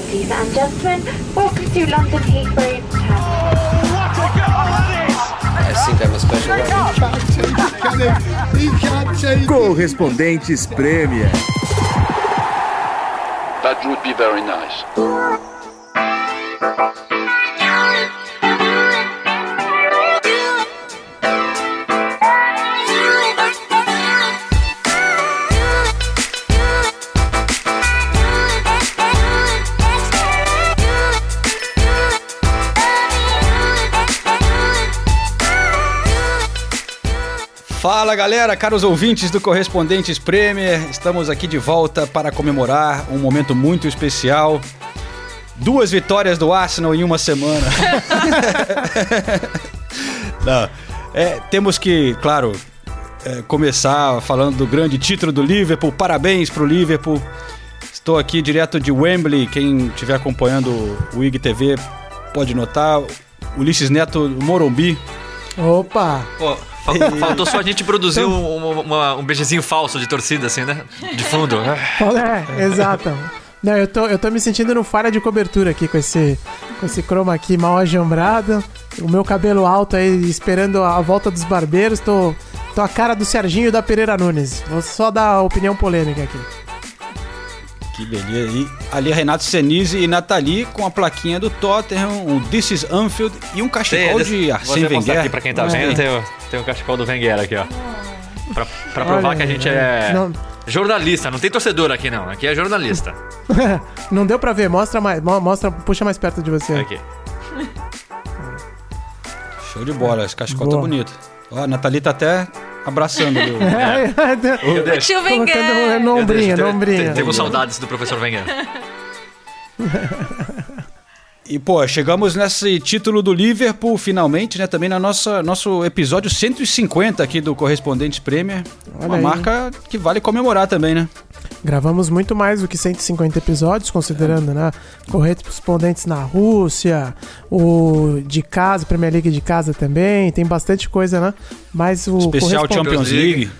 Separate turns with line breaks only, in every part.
ladies and gentlemen. Welcome to London Heathrow.
Oh, what a! I think I'm a special. Correspondentes Premier.
That would be very nice.
Fala galera, caros ouvintes do Correspondentes Premier, estamos aqui de volta para comemorar um momento muito especial. Duas vitórias do Arsenal em uma semana. Não, é, temos que, claro, é, começar falando do grande título do Liverpool. Parabéns para o Liverpool. Estou aqui direto de Wembley. Quem estiver acompanhando o IG TV pode notar. Ulisses Neto, Morumbi.
Opa!
Oh. Faltou só a gente produzir então- um, uma, um beijezinho falso de torcida, assim, né? De fundo.
É, exato. Não, eu tô, eu tô me sentindo no falha de cobertura aqui com esse, com esse chroma aqui mal ajambrado. O meu cabelo alto aí esperando a volta dos barbeiros. Tô, tô a cara do Serginho da Pereira Nunes. Vou só dar opinião polêmica aqui.
Que beleza. E ali Renato Senise e Nathalie com a plaquinha do Tottenham, um This is Anfield e um cachecol Sim, de Arsene Wenger.
aqui pra quem tá vendo, tem, tem um cachecol do Wenger aqui, ó. Pra, pra provar Olha, que a gente é não... jornalista, não tem torcedor aqui não, aqui é jornalista.
não deu pra ver, mostra mais, mostra, puxa mais perto de você.
Aqui.
Show de bola, esse cachecol tá Boa. tá bonito. Ó, a Nathalie tá até abraçando o, é.
o, o tio Wenger.
No ombrinho, no ombrinho.
Tenho saudades do professor Wenger.
E, pô, chegamos nesse título do Liverpool, finalmente, né? Também na nossa nosso episódio 150 aqui do Correspondente Premier. Olha uma aí. marca que vale comemorar também, né?
Gravamos muito mais do que 150 episódios, considerando, é. né? Correspondentes na Rússia, o de casa, Premier League de casa também, tem bastante coisa, né? Mas o
Especial Champions League.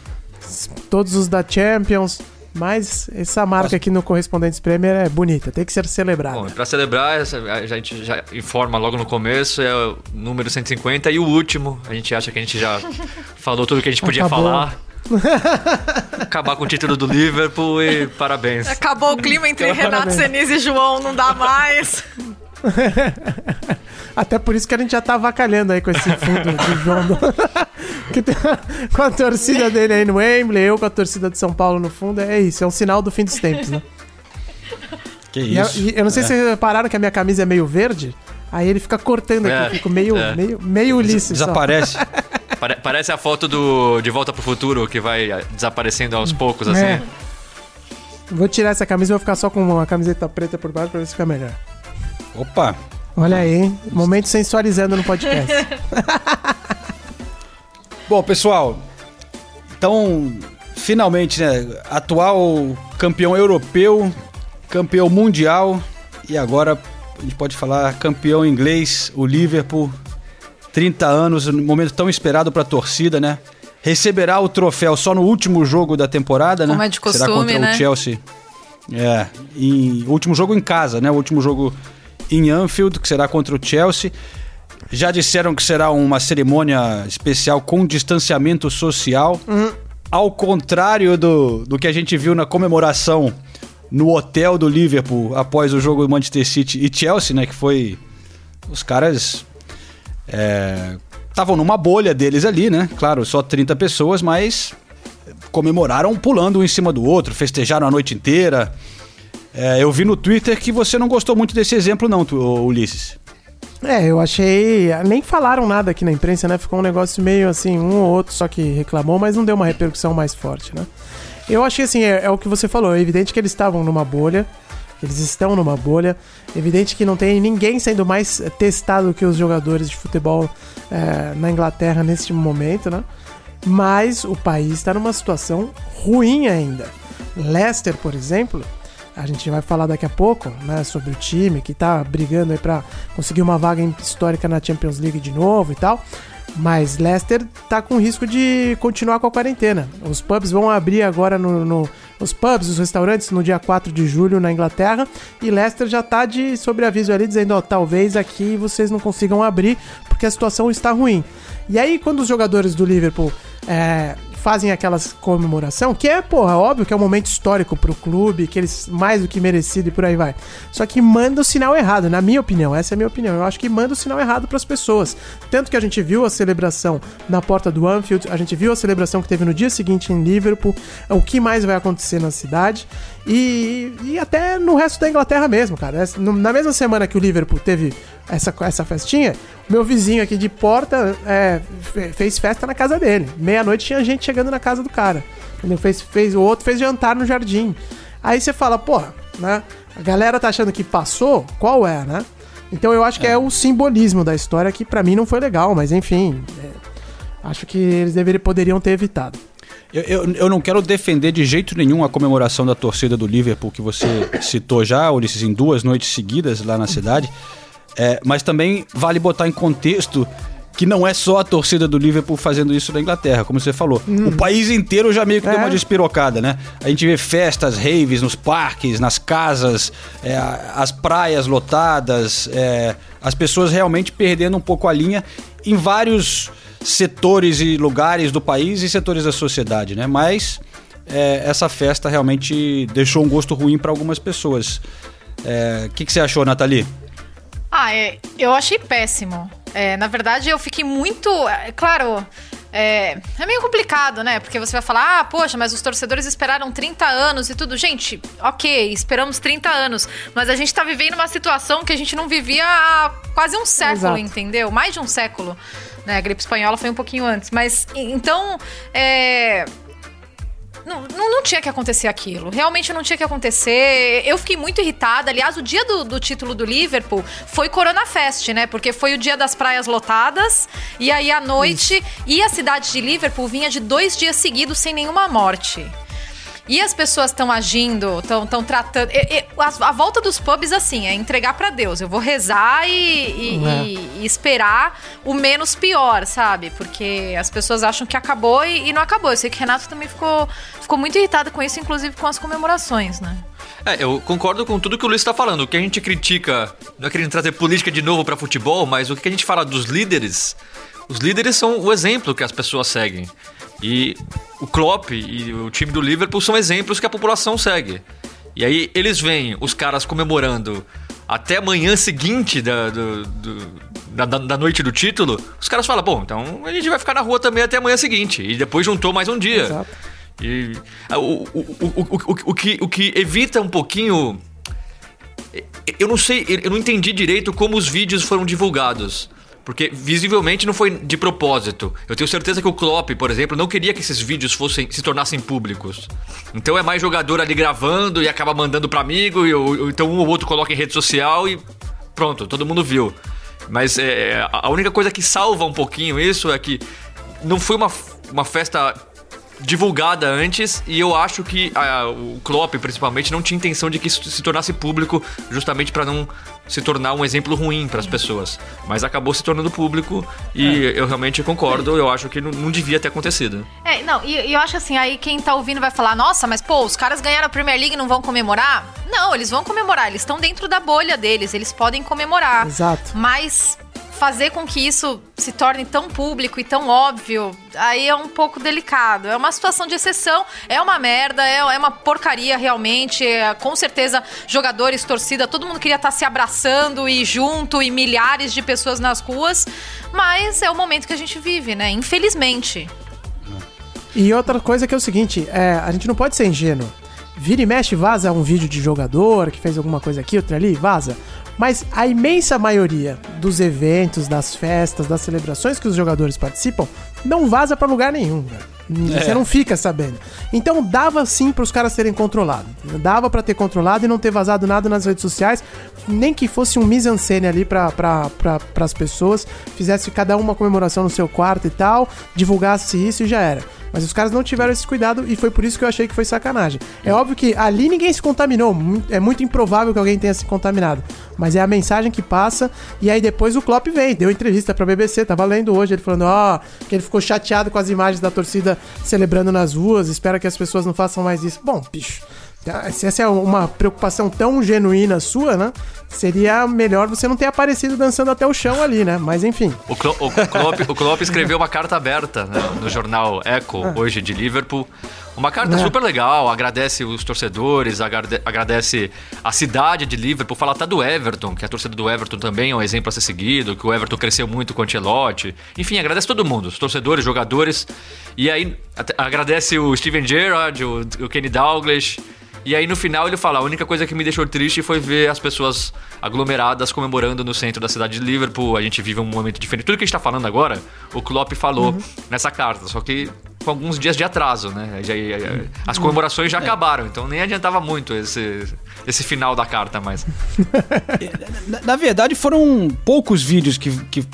Todos os da Champions. Mas essa marca aqui no Correspondentes Premier é bonita, tem que ser celebrada. Bom,
para celebrar, a gente já informa logo no começo, é o número 150 e o último. A gente acha que a gente já falou tudo que a gente podia Acabou. falar. Acabar com o título do Liverpool e parabéns.
Acabou o clima entre então, Renato Senise e João, não dá mais.
Até por isso que a gente já tá avacalhando aí com esse fundo do João. Do... com a torcida dele aí no Wembley, eu com a torcida de São Paulo no fundo. É isso, é um sinal do fim dos tempos, né?
Que isso.
E, eu não sei é. se vocês repararam que a minha camisa é meio verde. Aí ele fica cortando aqui, é, eu fico meio, é. meio, meio Ulisses.
Desaparece.
Parece a foto do De Volta pro Futuro que vai desaparecendo aos poucos, assim. É.
Vou tirar essa camisa e vou ficar só com uma camiseta preta por baixo pra ver se fica melhor.
Opa!
Olha aí, momento sensualizando no podcast.
Bom, pessoal, então, finalmente, né? Atual campeão europeu, campeão mundial e agora a gente pode falar campeão inglês, o Liverpool. 30 anos, um momento tão esperado para a torcida, né? Receberá o troféu só no último jogo da temporada, né?
Como é de costume,
Será contra
né?
o Chelsea. É, em, último jogo em casa, né? O último jogo em Anfield, que será contra o Chelsea. Já disseram que será uma cerimônia especial com distanciamento social. Uhum. Ao contrário do, do que a gente viu na comemoração no hotel do Liverpool após o jogo do Manchester City e Chelsea, né? Que foi. Os caras. Estavam é, numa bolha deles ali, né? Claro, só 30 pessoas, mas comemoraram pulando um em cima do outro, festejaram a noite inteira. É, eu vi no Twitter que você não gostou muito desse exemplo, não, Ulisses.
É, eu achei. Nem falaram nada aqui na imprensa, né? Ficou um negócio meio assim, um ou outro só que reclamou, mas não deu uma repercussão mais forte, né? Eu achei assim, é, é o que você falou, é evidente que eles estavam numa bolha, eles estão numa bolha, evidente que não tem ninguém sendo mais testado que os jogadores de futebol é, na Inglaterra neste momento, né? Mas o país está numa situação ruim ainda. Leicester, por exemplo, a gente vai falar daqui a pouco, né, sobre o time que tá brigando aí para conseguir uma vaga histórica na Champions League de novo e tal. Mas Leicester tá com risco de continuar com a quarentena. Os pubs vão abrir agora no, no, os pubs, os restaurantes no dia 4 de julho na Inglaterra. E Leicester já tá de sobreaviso ali, dizendo: ó, talvez aqui vocês não consigam abrir porque a situação está ruim. E aí, quando os jogadores do Liverpool é, fazem aquelas comemoração, que é, porra, óbvio que é um momento histórico pro clube, que eles mais do que merecido e por aí vai. Só que manda o sinal errado, na minha opinião, essa é a minha opinião. Eu acho que manda o sinal errado para as pessoas. Tanto que a gente viu a celebração na porta do Anfield, a gente viu a celebração que teve no dia seguinte em Liverpool, o que mais vai acontecer na cidade e, e até no resto da Inglaterra mesmo, cara. Na mesma semana que o Liverpool teve essa, essa festinha, meu vizinho aqui de porta é, fez festa na casa dele. Meia-noite tinha gente chegando na casa do cara. Fez, fez, o outro fez jantar no jardim. Aí você fala, porra, né? A galera tá achando que passou, qual é, né? Então eu acho que é, é o simbolismo da história que para mim não foi legal, mas enfim, é, acho que eles deveriam, poderiam ter evitado.
Eu, eu, eu, não quero defender de jeito nenhum a comemoração da torcida do Liverpool que você citou já, Ulisses, em duas noites seguidas lá na cidade. É, mas também vale botar em contexto que não é só a torcida do Liverpool fazendo isso na Inglaterra, como você falou. Hum. O país inteiro já meio que é. deu uma despirocada, né? A gente vê festas, raves nos parques, nas casas, é, as praias lotadas, é, as pessoas realmente perdendo um pouco a linha em vários setores e lugares do país e setores da sociedade, né? Mas é, essa festa realmente deixou um gosto ruim para algumas pessoas. O é, que, que você achou, Nathalie?
Ah, é, eu achei péssimo. É, na verdade, eu fiquei muito. É, claro. É, é, meio complicado, né? Porque você vai falar, ah, poxa, mas os torcedores esperaram 30 anos e tudo. Gente, ok, esperamos 30 anos, mas a gente tá vivendo uma situação que a gente não vivia há quase um século, Exato. entendeu? Mais de um século. Né? A gripe espanhola foi um pouquinho antes. Mas, então, é, não, não, não, tinha que acontecer aquilo. Realmente não tinha que acontecer. Eu fiquei muito irritada. Aliás, o dia do, do, título do Liverpool foi Corona Fest, né? Porque foi o dia das praias lotadas. E aí, à noite, Isso. e a cidade de Liverpool vinha de dois dias seguidos sem nenhuma morte. E as pessoas estão agindo, estão tratando. E, e, a, a, volta dos pubs, assim, é entregar para Deus. Eu vou rezar e, e, é. e, esperar o menos pior, sabe? Porque as pessoas acham que acabou e, não acabou. Eu sei que o Renato também ficou, ficou muito irritado com isso, inclusive com as comemorações, né?
É, eu concordo com tudo que o Luiz está falando. O que a gente critica, não é querendo trazer política de novo para futebol, mas o que a gente fala dos líderes, os líderes são o exemplo que as pessoas seguem. E o Klopp e o time do Liverpool são exemplos que a população segue. E aí eles veem os caras comemorando até a manhã seguinte da, do, do, da, da, noite do título, os caras falam, bom, então a gente vai ficar na rua também até a manhã seguinte. E depois juntou mais um dia. Exato. E, o, o, o, o, o, que, o que evita um pouquinho. Eu não sei, eu não entendi direito como os vídeos foram divulgados. Porque visivelmente não foi de propósito. Eu tenho certeza que o Klopp, por exemplo, não queria que esses vídeos fossem se tornassem públicos. Então é mais jogador ali gravando e acaba mandando para amigo, e, ou, então um ou outro coloca em rede social e pronto, todo mundo viu. Mas é, a única coisa que salva um pouquinho isso é que não foi uma, uma festa divulgada antes e eu acho que a, o Klopp, principalmente, não tinha intenção de que isso se tornasse público justamente para não se tornar um exemplo ruim para as pessoas. Mas acabou se tornando público e é. eu realmente concordo, eu acho que não, não devia ter acontecido.
É, não, e eu acho assim, aí quem tá ouvindo vai falar, nossa, mas pô, os caras ganharam a Premier League e não vão comemorar? Não, eles vão comemorar, eles estão dentro da bolha deles, eles podem comemorar.
Exato.
Mas fazer com que isso se torne tão público e tão óbvio, aí é um pouco delicado. É uma situação de exceção, é uma merda, é, é uma porcaria realmente. É, com certeza, jogadores, torcida, todo mundo queria estar se abraçando e junto e milhares de pessoas nas ruas, mas é o momento que a gente vive, né? Infelizmente.
E outra coisa que é o seguinte, é, a gente não pode ser ingênuo. Vira e mexe, vaza um vídeo de jogador que fez alguma coisa aqui, outra ali, vaza. Mas a imensa maioria dos eventos, das festas, das celebrações que os jogadores participam, não vaza para lugar nenhum, velho. É. Você não fica sabendo. Então dava sim para os caras terem controlado. Dava para ter controlado e não ter vazado nada nas redes sociais, nem que fosse um mise-en-scène ali para pra, as pessoas, fizesse cada uma comemoração no seu quarto e tal, divulgasse isso e já era. Mas os caras não tiveram esse cuidado e foi por isso que eu achei que foi sacanagem. É óbvio que ali ninguém se contaminou, é muito improvável que alguém tenha se contaminado. Mas é a mensagem que passa e aí depois o Klopp vem, deu entrevista pra BBC, tava lendo hoje ele falando, ó, que ele ficou chateado com as imagens da torcida celebrando nas ruas, espera que as pessoas não façam mais isso. Bom, bicho, se essa é uma preocupação tão genuína sua, né? Seria melhor você não ter aparecido dançando até o chão ali, né? Mas enfim.
O, Klo- o Klopp, o Klopp escreveu uma carta aberta né, no jornal Echo, hoje de Liverpool. Uma carta
É.
super legal, agradece os torcedores, agrade- agradece a cidade de Liverpool, fala até do Everton, que a torcida do Everton também é um exemplo a ser seguido, que o Everton cresceu muito com o Ancelotti. Enfim, agradece todo mundo, os torcedores, jogadores. E aí agradece o Steven Gerrard, o, o Kenny Dalglish. E aí no final ele fala: a única coisa que me deixou triste foi ver as pessoas aglomeradas comemorando no centro da cidade de Liverpool. A gente vive um momento diferente. Tudo que a gente tá falando agora, o Klopp falou nessa carta, só que com alguns dias de atraso, né? As comemorações já acabaram, então nem adiantava muito esse, esse final da carta mais.
Na, na verdade, foram poucos vídeos que, que,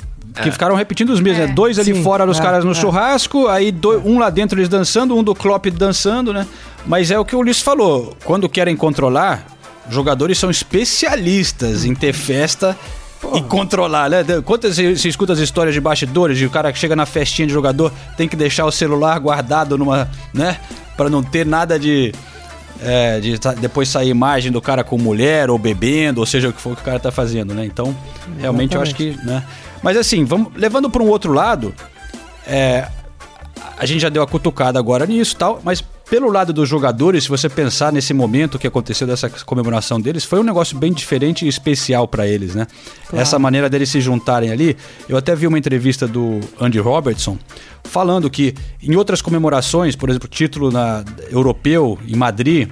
que ficaram repetindo os mesmos,
É.
né? Dois ali
Sim,
fora dos
é,
caras no
é.
churrasco, aí do- um lá dentro eles dançando, um do Klopp dançando, né? Mas é o que o Ulisses falou. Quando querem controlar, jogadores são especialistas em ter festa e controlar, né? Quantas você você escuta as histórias de bastidores de o cara que chega na festinha de jogador tem que deixar o celular guardado numa, né? Pra não ter nada de é, de depois sair imagem do cara com mulher ou bebendo, ou seja o que for que o cara tá fazendo, né? Então, realmente eu acho que, né? Mas assim, vamos levando para um outro lado, é, a gente já deu a cutucada agora nisso, e tal, mas pelo lado dos jogadores, se você pensar nesse momento que aconteceu dessa comemoração deles, foi um negócio bem diferente e especial para eles, né? Essa maneira deles se juntarem ali. Eu até vi uma entrevista do Andy Robertson falando que em outras comemorações, por exemplo, título na, europeu em Madrid,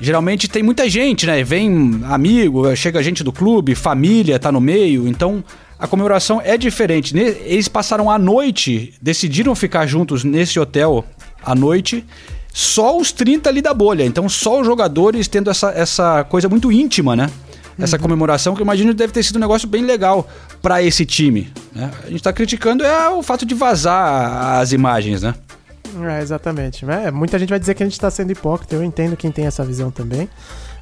geralmente tem muita gente, né? Vem amigo, chega gente do clube, família tá no meio, então a comemoração é diferente. Eles passaram a noite, decidiram ficar juntos nesse hotel à noite, só os 30 ali da bolha. Então só os jogadores tendo essa, essa coisa muito íntima, né? Essa comemoração que eu imagino deve ter sido um negócio bem legal pra esse time. né? A gente tá criticando é o fato de vazar as imagens, né?
É, exatamente. É, muita gente vai dizer que a gente tá sendo hipócrita. Eu entendo quem tem essa visão também.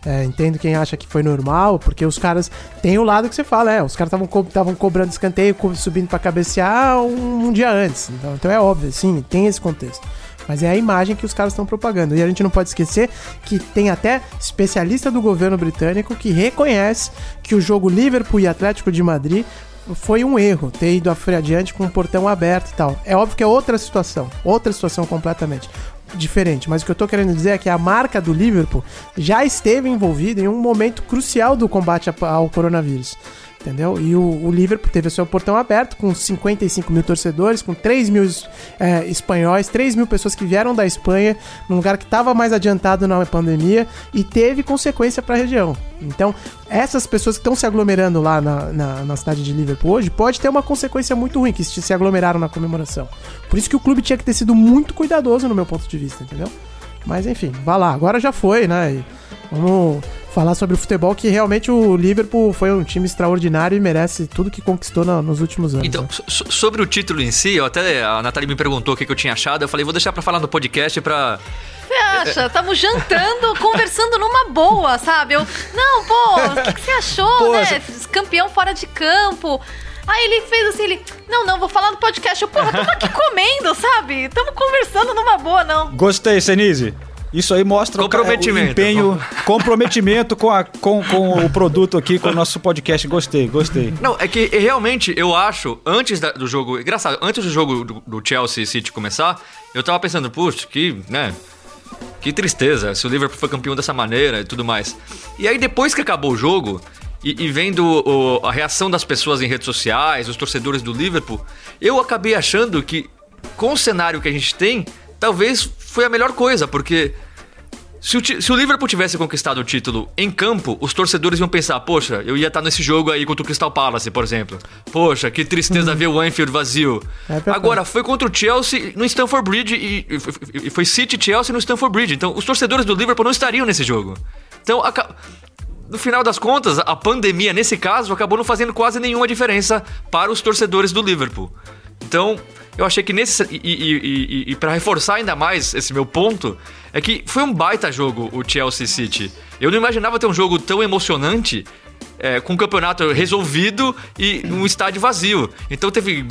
É, entendo quem acha que foi normal, porque os caras. Tem o lado que você fala, é. Os caras estavam co cobrando escanteio, subindo pra cabecear um, um dia antes. Então, então é óbvio, sim, tem esse contexto. Mas é a imagem que os caras estão propagando. E a gente não pode esquecer que tem até especialista do governo britânico que reconhece que o jogo Liverpool e Atlético de Madrid foi um erro ter ido adiante com o portão aberto e tal. É óbvio que é outra situação, outra situação completamente diferente, mas o que eu tô querendo dizer é que a marca do Liverpool já esteve envolvida em um momento crucial do combate ao coronavírus. Entendeu? E o, o Liverpool teve seu portão aberto com 55 mil torcedores, com 3 mil é, espanhóis, 3 mil pessoas que vieram da Espanha, num lugar que estava mais adiantado na pandemia e teve consequência para a região. Então, essas pessoas que estão se aglomerando lá na, na, na cidade de Liverpool hoje pode ter uma consequência muito ruim, que se se aglomeraram na comemoração. Por isso que o clube tinha que ter sido muito cuidadoso, no meu ponto de vista, entendeu? Mas enfim, vá lá, agora já foi, né? E vamos falar sobre o futebol, que realmente o Liverpool foi um time extraordinário e merece tudo que conquistou na- nos últimos anos.
Então,
né?
so- so- sobre o título em si, eu até a Nathalie me perguntou o que, que eu tinha achado. Eu falei, vou deixar pra falar no podcast pra.
Você acha? Tamo jantando, conversando numa boa, sabe? Eu, não, pô, o que, que você achou,
Pô,
né?
essa-
Campeão fora de campo. Aí ele fez assim, ele, não, não, vou falar no podcast. Eu, porra, tamo aqui comendo, sabe? Tamo conversando numa boa, não.
Gostei, Senise. Isso aí mostra
Comprometimento.
o empenho, comprometimento com, a, com, com o produto aqui, com o nosso podcast. Gostei, gostei.
Não, é que realmente eu acho, antes da- do jogo. Engraçado, antes do jogo do, do Chelsea City começar, eu tava pensando, puxa, que, né? Que tristeza, se o Liverpool foi campeão dessa maneira e tudo mais. E aí, depois que acabou o jogo, e, e vendo o- a reação das pessoas em redes sociais, os torcedores do Liverpool, eu acabei achando que, com o cenário que a gente tem, talvez foi a melhor coisa, porque. Se o, se o Liverpool tivesse conquistado o título em campo, os torcedores iam pensar: poxa, eu ia estar nesse jogo aí contra o Crystal Palace, por exemplo. Poxa, que tristeza ver o Anfield vazio.
É.
Agora, foi contra o Chelsea no Stamford Bridge e, e- e foi City e Chelsea no Stamford Bridge. Então, os torcedores do Liverpool não estariam nesse jogo. Então, aca- no final das contas, a pandemia, nesse caso, acabou não fazendo quase nenhuma diferença para os torcedores do Liverpool. Então, eu achei que nesse. E, e, e, e para reforçar ainda mais esse meu ponto, é que foi um baita jogo o Chelsea City. Eu não imaginava ter um jogo tão emocionante. É, com o campeonato resolvido e um estádio vazio. Então teve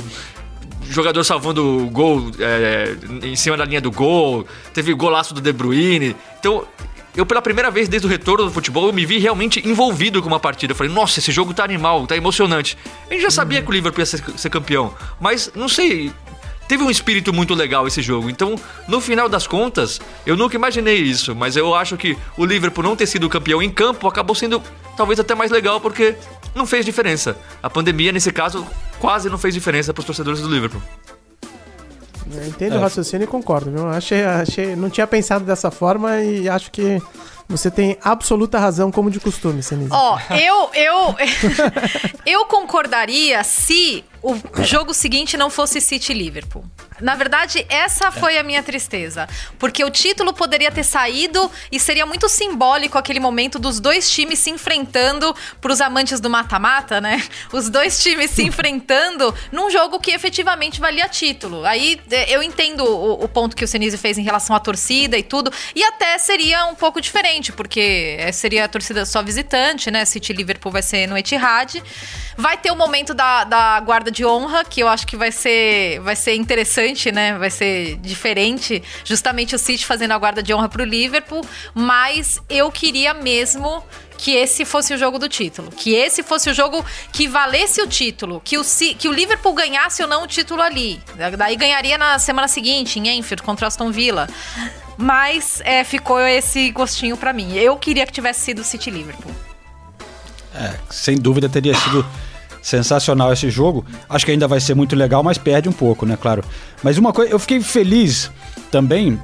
jogador salvando o gol é, em cima da linha do gol, teve golaço do De Bruyne. Então, eu pela primeira vez desde o retorno do futebol, eu me vi realmente envolvido com uma partida. Eu falei, nossa, esse jogo tá animal, tá emocionante. A gente já sabia que o Liverpool ia ser, ser campeão, mas não sei, teve um espírito muito legal esse jogo. Então, no final das contas, eu nunca imaginei isso, mas eu acho que o Liverpool não ter sido campeão em campo acabou sendo talvez até mais legal porque não fez diferença. A pandemia, nesse caso, quase não fez diferença para os torcedores do Liverpool.
Eu entendo é. o raciocínio e concordo, viu? Achei, achei, não tinha pensado dessa forma e acho que você tem absoluta razão, como de costume, Senise.
Ó, oh, eu, eu, eu concordaria se o jogo seguinte não fosse City Liverpool. Na verdade, essa foi a minha tristeza. Porque o título poderia ter saído e seria muito simbólico aquele momento dos dois times se enfrentando para os amantes do mata-mata, né? Os dois times se enfrentando num jogo que efetivamente valia título. Aí eu entendo o, o ponto que o Senise fez em relação à torcida e tudo. E até seria um pouco diferente, porque seria a torcida só visitante, né? City Liverpool vai ser no Etihad. Vai ter o momento da, da guarda de honra, que eu acho que vai ser, vai ser interessante, né? Vai ser diferente. Justamente o City fazendo a guarda de honra pro Liverpool. Mas eu queria mesmo que esse fosse o jogo do título. Que esse fosse o jogo que valesse o título. Que o, que o Liverpool ganhasse ou não o título ali. Daí ganharia na semana seguinte, em Enfield, contra Aston Villa. Mas é, ficou esse gostinho para mim. Eu queria que tivesse sido o City Liverpool.
É, sem dúvida teria sido sensacional esse jogo. Acho que ainda vai ser muito legal, mas perde um pouco, né? Claro. Mas uma coisa, eu fiquei feliz também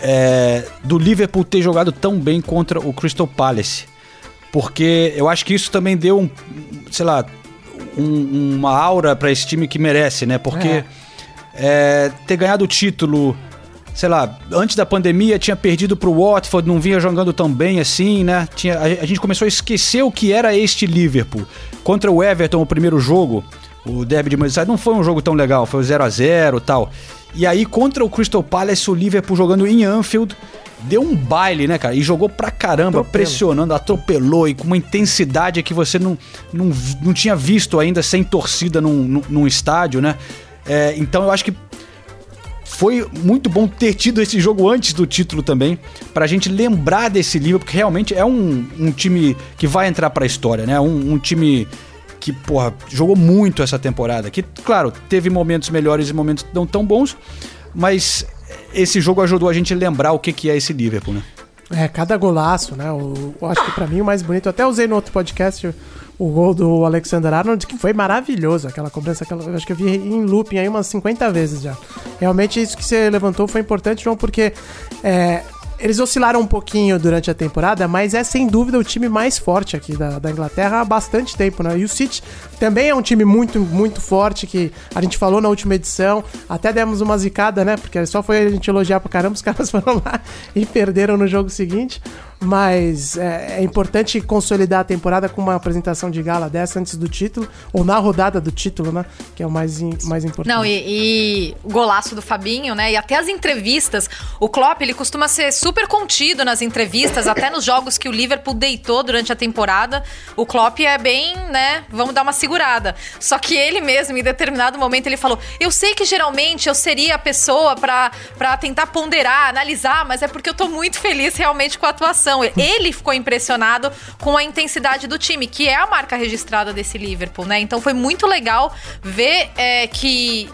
é, do Liverpool ter jogado tão bem contra o Crystal Palace. Porque eu acho que isso também deu um, sei lá, um, uma aura para esse time que merece, né? Porque é. É, ter ganhado o título sei lá, antes da pandemia tinha perdido pro Watford, não vinha jogando tão bem assim, né? Tinha, a, a gente começou a esquecer o que era este Liverpool. Contra o Everton, o primeiro jogo, o derby de Merseyside não foi um jogo tão legal, foi o 0 a 0 tal. E aí, contra o Crystal Palace, o Liverpool jogando em Anfield, deu um baile, né, cara? E jogou pra caramba, Atropelo. pressionando, atropelou e com uma intensidade que você não, não, não tinha visto ainda sem torcida num, num, num estádio, né? É, então eu acho que foi muito bom ter tido esse jogo antes do título também, pra gente lembrar desse livro, porque realmente é um, um time que vai entrar pra história, né? Um, um time que, porra, jogou muito essa temporada. Que, claro, teve momentos melhores e momentos não tão bons, mas esse jogo ajudou a gente a lembrar o que, que é esse Liverpool, né?
É, cada golaço, né? Eu, eu acho que para mim o mais bonito, até usei no outro podcast o gol do Alexander Arnold, que foi maravilhoso. Aquela cobrança, aquela, eu acho que eu vi em looping aí umas 50 vezes já. Realmente isso que você levantou foi importante, João, porque é, eles oscilaram um pouquinho durante a temporada, mas é sem dúvida o time mais forte aqui da, da Inglaterra há bastante tempo, né? E o City também é um time muito, muito forte, que a gente falou na última edição, até demos uma zicada, né? Porque só foi a gente elogiar pra caramba, os caras foram lá e perderam no jogo seguinte. Mas é, é, importante consolidar a temporada com uma apresentação de gala dessa antes do título, ou na rodada do título, né? Que é o mais, mais importante.
Não, e, e o golaço do Fabinho, né? E até as entrevistas. O Klopp, ele costuma ser super contido nas entrevistas, até nos jogos que o Liverpool deitou durante a temporada. O Klopp é bem, né? Vamos dar uma segurada. Só que ele mesmo, em determinado momento, ele falou: Eu sei que geralmente eu seria a pessoa para tentar ponderar, analisar, mas é porque eu tô muito feliz realmente com a atuação ele ficou impressionado com a intensidade do time, que é a marca registrada desse Liverpool, né? Então foi muito legal ver é, que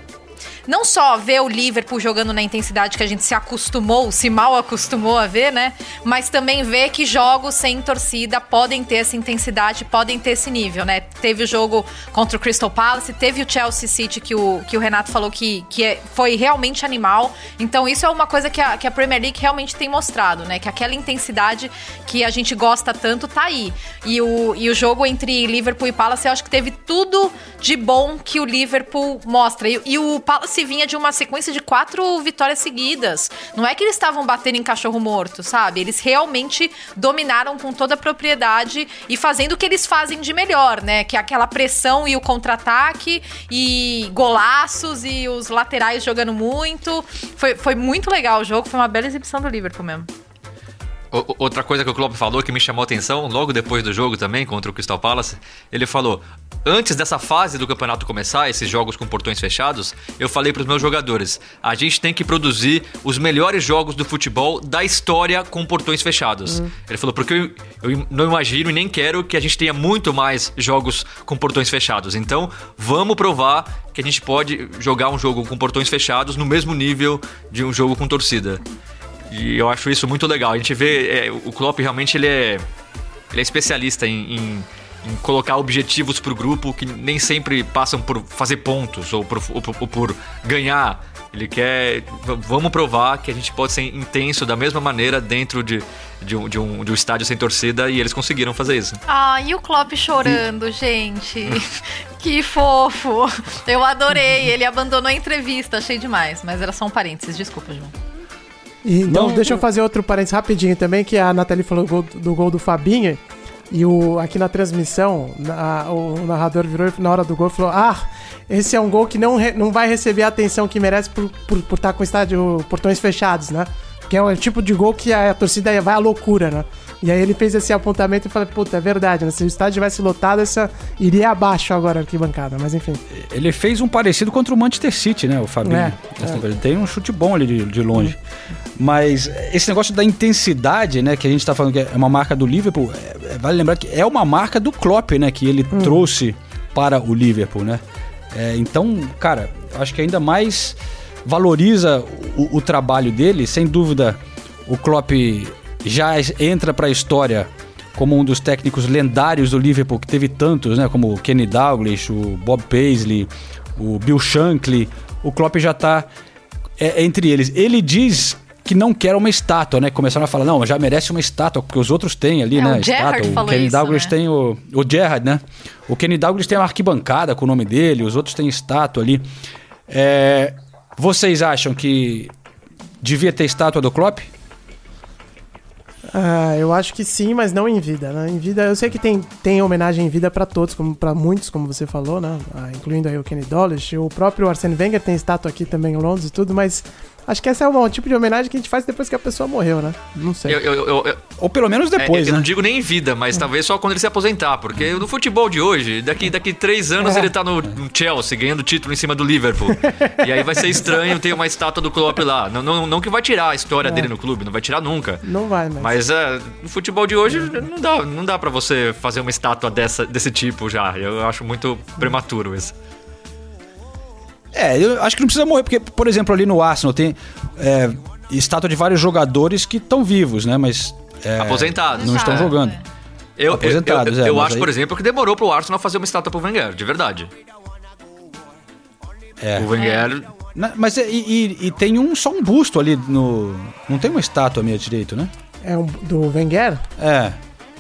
não só ver o Liverpool jogando na intensidade que a gente se acostumou, se mal acostumou a ver, né? Mas também ver que jogos sem torcida podem ter essa intensidade, podem ter esse nível, né? Teve o jogo contra o Crystal Palace, teve o Chelsea City que o, que o Renato falou que, que é, foi realmente animal. Então isso é uma coisa que a, que a Premier League realmente tem mostrado, né? Que aquela intensidade que a gente gosta tanto tá aí. E o, e o jogo entre Liverpool e Palace, eu acho que teve tudo de bom que o Liverpool mostra. E, e o Palace Chelsea vinha de uma sequência de quatro vitórias seguidas. Não é que eles estavam batendo em cachorro morto, sabe? Eles realmente dominaram com toda a propriedade e fazendo o que eles fazem de melhor, né? Que é aquela pressão e o contra-ataque e golaços e os laterais jogando muito. Foi, foi muito legal o jogo, foi uma bela exibição do Liverpool mesmo.
O- Outra coisa que o Klopp falou que me chamou a atenção, logo depois do jogo também, contra o Crystal Palace, ele falou: Antes dessa fase do campeonato começar, esses jogos com portões fechados, eu falei para os meus jogadores: a gente tem que produzir os melhores jogos do futebol da história com portões fechados. Ele falou: porque eu, eu não imagino e nem quero que a gente tenha muito mais jogos com portões fechados. Então, vamos provar que a gente pode jogar um jogo com portões fechados no mesmo nível de um jogo com torcida. E eu acho isso muito legal. A gente vê, é, o Klopp realmente ele é, ele é especialista em, em- em colocar objetivos pro grupo que nem sempre passam por fazer pontos ou por, ou ou por ganhar. Ele quer. Vamos provar que a gente pode ser intenso da mesma maneira dentro de, de, um, de, um, de um estádio sem torcida e eles conseguiram fazer isso.
Ah, e o Klopp chorando, gente. que fofo. Eu adorei. Ele abandonou a entrevista, achei demais. Mas era só um parênteses, desculpa, João.
Então,
Não,
deixa eu fazer outro parênteses rapidinho também, que a Nathalie falou do gol, do gol do Fabinho. E o, aqui na transmissão, na- o narrador virou na hora do gol e falou: Ah, esse é um gol que não, re- não vai receber a atenção que merece por estar por, por tá com o estádio portões fechados, né? Que é o tipo de gol que a, torcida vai à loucura, né? E aí ele fez esse apontamento e falei, puta, é verdade, né? Se o estádio tivesse lotado, essa iria abaixo agora a arquibancada, mas enfim.
Ele fez um parecido contra o Manchester City, né, o Fabinho?
É,
Ele tem um chute bom ali de, de longe. Mas esse negócio da intensidade, né, que a gente tá falando que é uma marca do Liverpool, é- é- vale lembrar que é uma marca do Klopp, né, que ele trouxe para o Liverpool, né? É, então, cara, acho que ainda mais valoriza o, o trabalho dele, sem dúvida, o Klopp já entra para a história como um dos técnicos lendários do Liverpool, que teve tantos, né? Como o Kenny Dalglish, o Bob Paisley, o Bill Shankly. O Klopp já tá é, entre eles. Ele diz que não quer uma estátua, né? Começaram a falar, não, já merece uma estátua, porque os outros têm ali,
É,
né?
o
estátua.
falou
Kenny
isso,
Dalglish
né?
tem o, o Gerrard, né? O Kenny Dalglish tem uma arquibancada com o nome dele, os outros têm estátua ali. É, vocês acham que devia ter estátua do Klopp?
Ah, eu acho que sim, mas não em vida, né? Em vida, eu sei que tem, tem homenagem em vida pra todos, como para muitos, como você falou, né? Ah, incluindo aí o Kenny Dalglish, o próprio Arsene Wenger tem estátua aqui também em Londres e tudo, mas acho que esse é um tipo de homenagem que a gente faz depois que a pessoa morreu, né? Não sei.
Eu, eu- eu- eu-
Ou pelo menos depois,
É, eu
né?
não digo nem em vida, mas talvez só quando ele se aposentar. Porque no futebol de hoje, daqui, daqui três anos ele tá no, no Chelsea, ganhando título em cima do Liverpool. e aí vai ser estranho ter uma estátua do Klopp lá. Não, não, não que vai tirar a história dele no clube, não vai tirar nunca.
Não vai, mas.
Mas é, no futebol de hoje não dá, não dá para você fazer uma estátua dessa, desse tipo já. Eu acho muito prematuro isso.
É, eu acho que não precisa morrer, porque, por exemplo, ali no Arsenal tem é, estátua de vários jogadores que estão vivos, né? Mas. é,
Aposentados.
Não estão
É.
jogando.
Eu, eu, eu,
Aposentados,
eu
é, mas
acho,
aí-
por exemplo, que demorou pro Arsenal fazer uma estátua pro Wenger, de verdade.
É.
O Wenger
Na- mas é- e, e- e tem um só um busto ali no. Não tem uma estátua à minha direito, né?
É um, do Wenger?
É.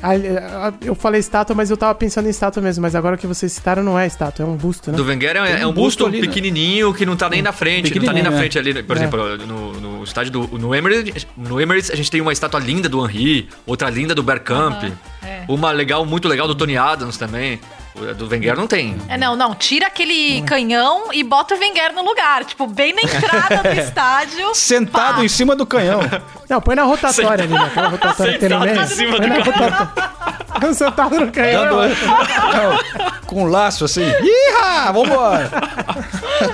Ah, eu falei estátua, mas eu tava pensando em estátua mesmo, mas agora que vocês citaram não é estátua, é um busto, né?
Do Wenger é,
Tem
é
um
um busto,
busto ali, né?
pequenininho que não tá nem na frente, não tá nem na
Pequenininho,
frente ali. Por
É.
exemplo, no, no estádio do no Emirates, no Emirates a gente tem uma estátua linda do Henry, outra linda do Bergkamp,
é.
uma legal, muito legal do Tony Adams também. Do Wenger não tem.
É, não, não. Tira aquele canhão e bota o Wenger no lugar. Tipo, bem na entrada do estádio.
Sentado
pá.
em cima do canhão.
Não, põe na rotatória ali, naquela rotatória que tem no
Sentado em cima
Põe
do
na rotatória. Sentado no canhão.
Dando- Não, com um laço assim. Ih, vambora!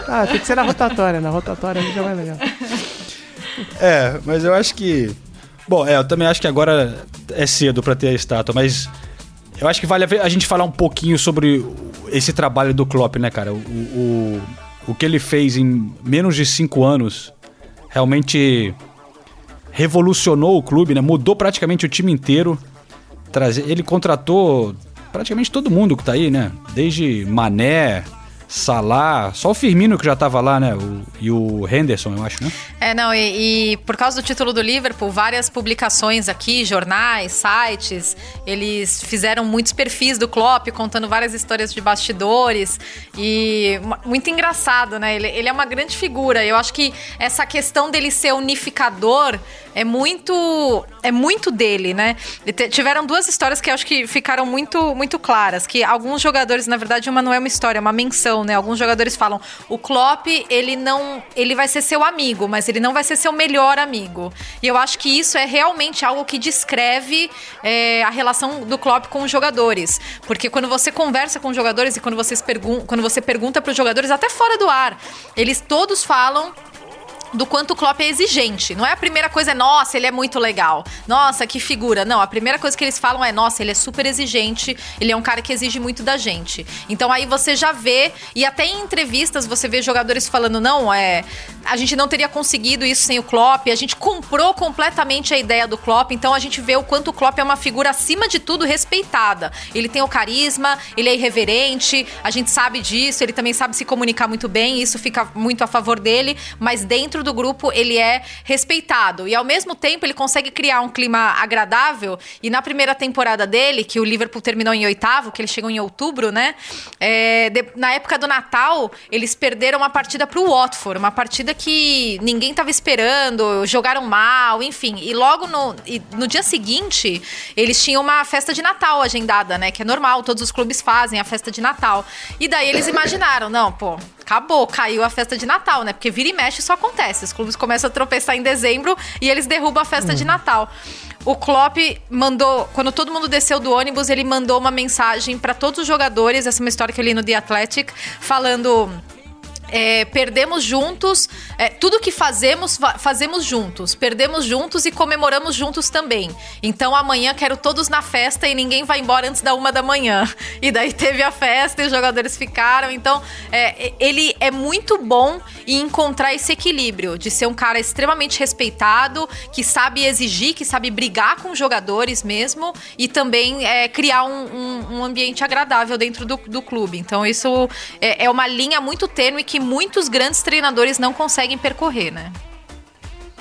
Ah, tem que ser na rotatória, na rotatória aí já vai legal.
É, mas eu acho que. Bom, é, eu também acho que agora é cedo pra ter a estátua, mas eu acho que vale a gente falar um pouquinho sobre esse trabalho do Klopp, né, cara? O, o, o que ele fez em menos de cinco anos realmente revolucionou o clube, né? Mudou praticamente o time inteiro. Ele contratou praticamente todo mundo que tá aí, né? Desde Mané, Salah, só o Firmino que já tava lá, né? O, e o Henderson, eu acho, né?
É, não, e, e, por causa do título do Liverpool, várias publicações aqui, jornais, sites, eles fizeram muitos perfis do Klopp, contando várias histórias de bastidores. E muito engraçado, né? Ele, ele é uma grande figura. Eu acho que essa questão dele ser unificador é muito é muito dele, né? Tiveram duas histórias que acho que ficaram muito muito claras, que alguns jogadores, na verdade, uma não é uma história, é uma menção, né? Alguns jogadores falam: "O Klopp, ele não, ele vai ser seu amigo, mas ele não vai ser seu melhor amigo". E eu acho que isso é realmente algo que descreve é, a relação do Klopp com os jogadores, porque quando você conversa com os jogadores e quando vocês pergun quando você pergunta para os jogadores até fora do ar, eles todos falam do quanto o Klopp é exigente. Não é a primeira coisa, é nossa, ele é muito legal. Nossa, que figura. Não, a primeira coisa que eles falam é, nossa, ele é super exigente, ele é um cara que exige muito da gente. Então aí você já vê, e até em entrevistas você vê jogadores falando, não, é. A gente não teria conseguido isso sem o Klopp, a gente comprou completamente a ideia do Klopp, então a gente vê o quanto o Klopp é uma figura, acima de tudo, respeitada. Ele tem o carisma, ele é irreverente, a gente sabe disso, ele também sabe se comunicar muito bem, isso fica muito a favor dele, mas dentro do grupo ele é respeitado. E ao mesmo tempo ele consegue criar um clima agradável. E na primeira temporada dele, que o Liverpool terminou em oitavo, que ele chegou em outubro, né? É, de, na época do Natal, eles perderam uma partida pro Watford, uma partida que ninguém estava esperando, jogaram mal, enfim. E logo no, e no dia seguinte, eles tinham uma festa de Natal agendada, né? Que é normal, todos os clubes fazem a festa de Natal. E daí eles imaginaram, não, pô, acabou, caiu a festa de Natal, né? Porque vira e mexe isso acontece. Os clubes começam a tropeçar em dezembro e eles derrubam a festa de Natal. O Klopp mandou, quando todo mundo desceu do ônibus, ele mandou uma mensagem para todos os jogadores, essa é uma história que eu li no The Athletic, falando é, perdemos juntos, é, tudo que fazemos, fazemos juntos. Perdemos juntos e comemoramos juntos também. Então amanhã quero todos na festa e ninguém vai embora antes da uma da manhã. E daí teve a festa e os jogadores ficaram. Então é, ele é muito bom em encontrar esse equilíbrio de ser um cara extremamente respeitado, que sabe exigir, que sabe brigar com os jogadores mesmo e também é, criar um, um, um, ambiente agradável dentro do, do clube. Então isso é, é uma linha muito tênue que muitos grandes treinadores não conseguem percorrer, né?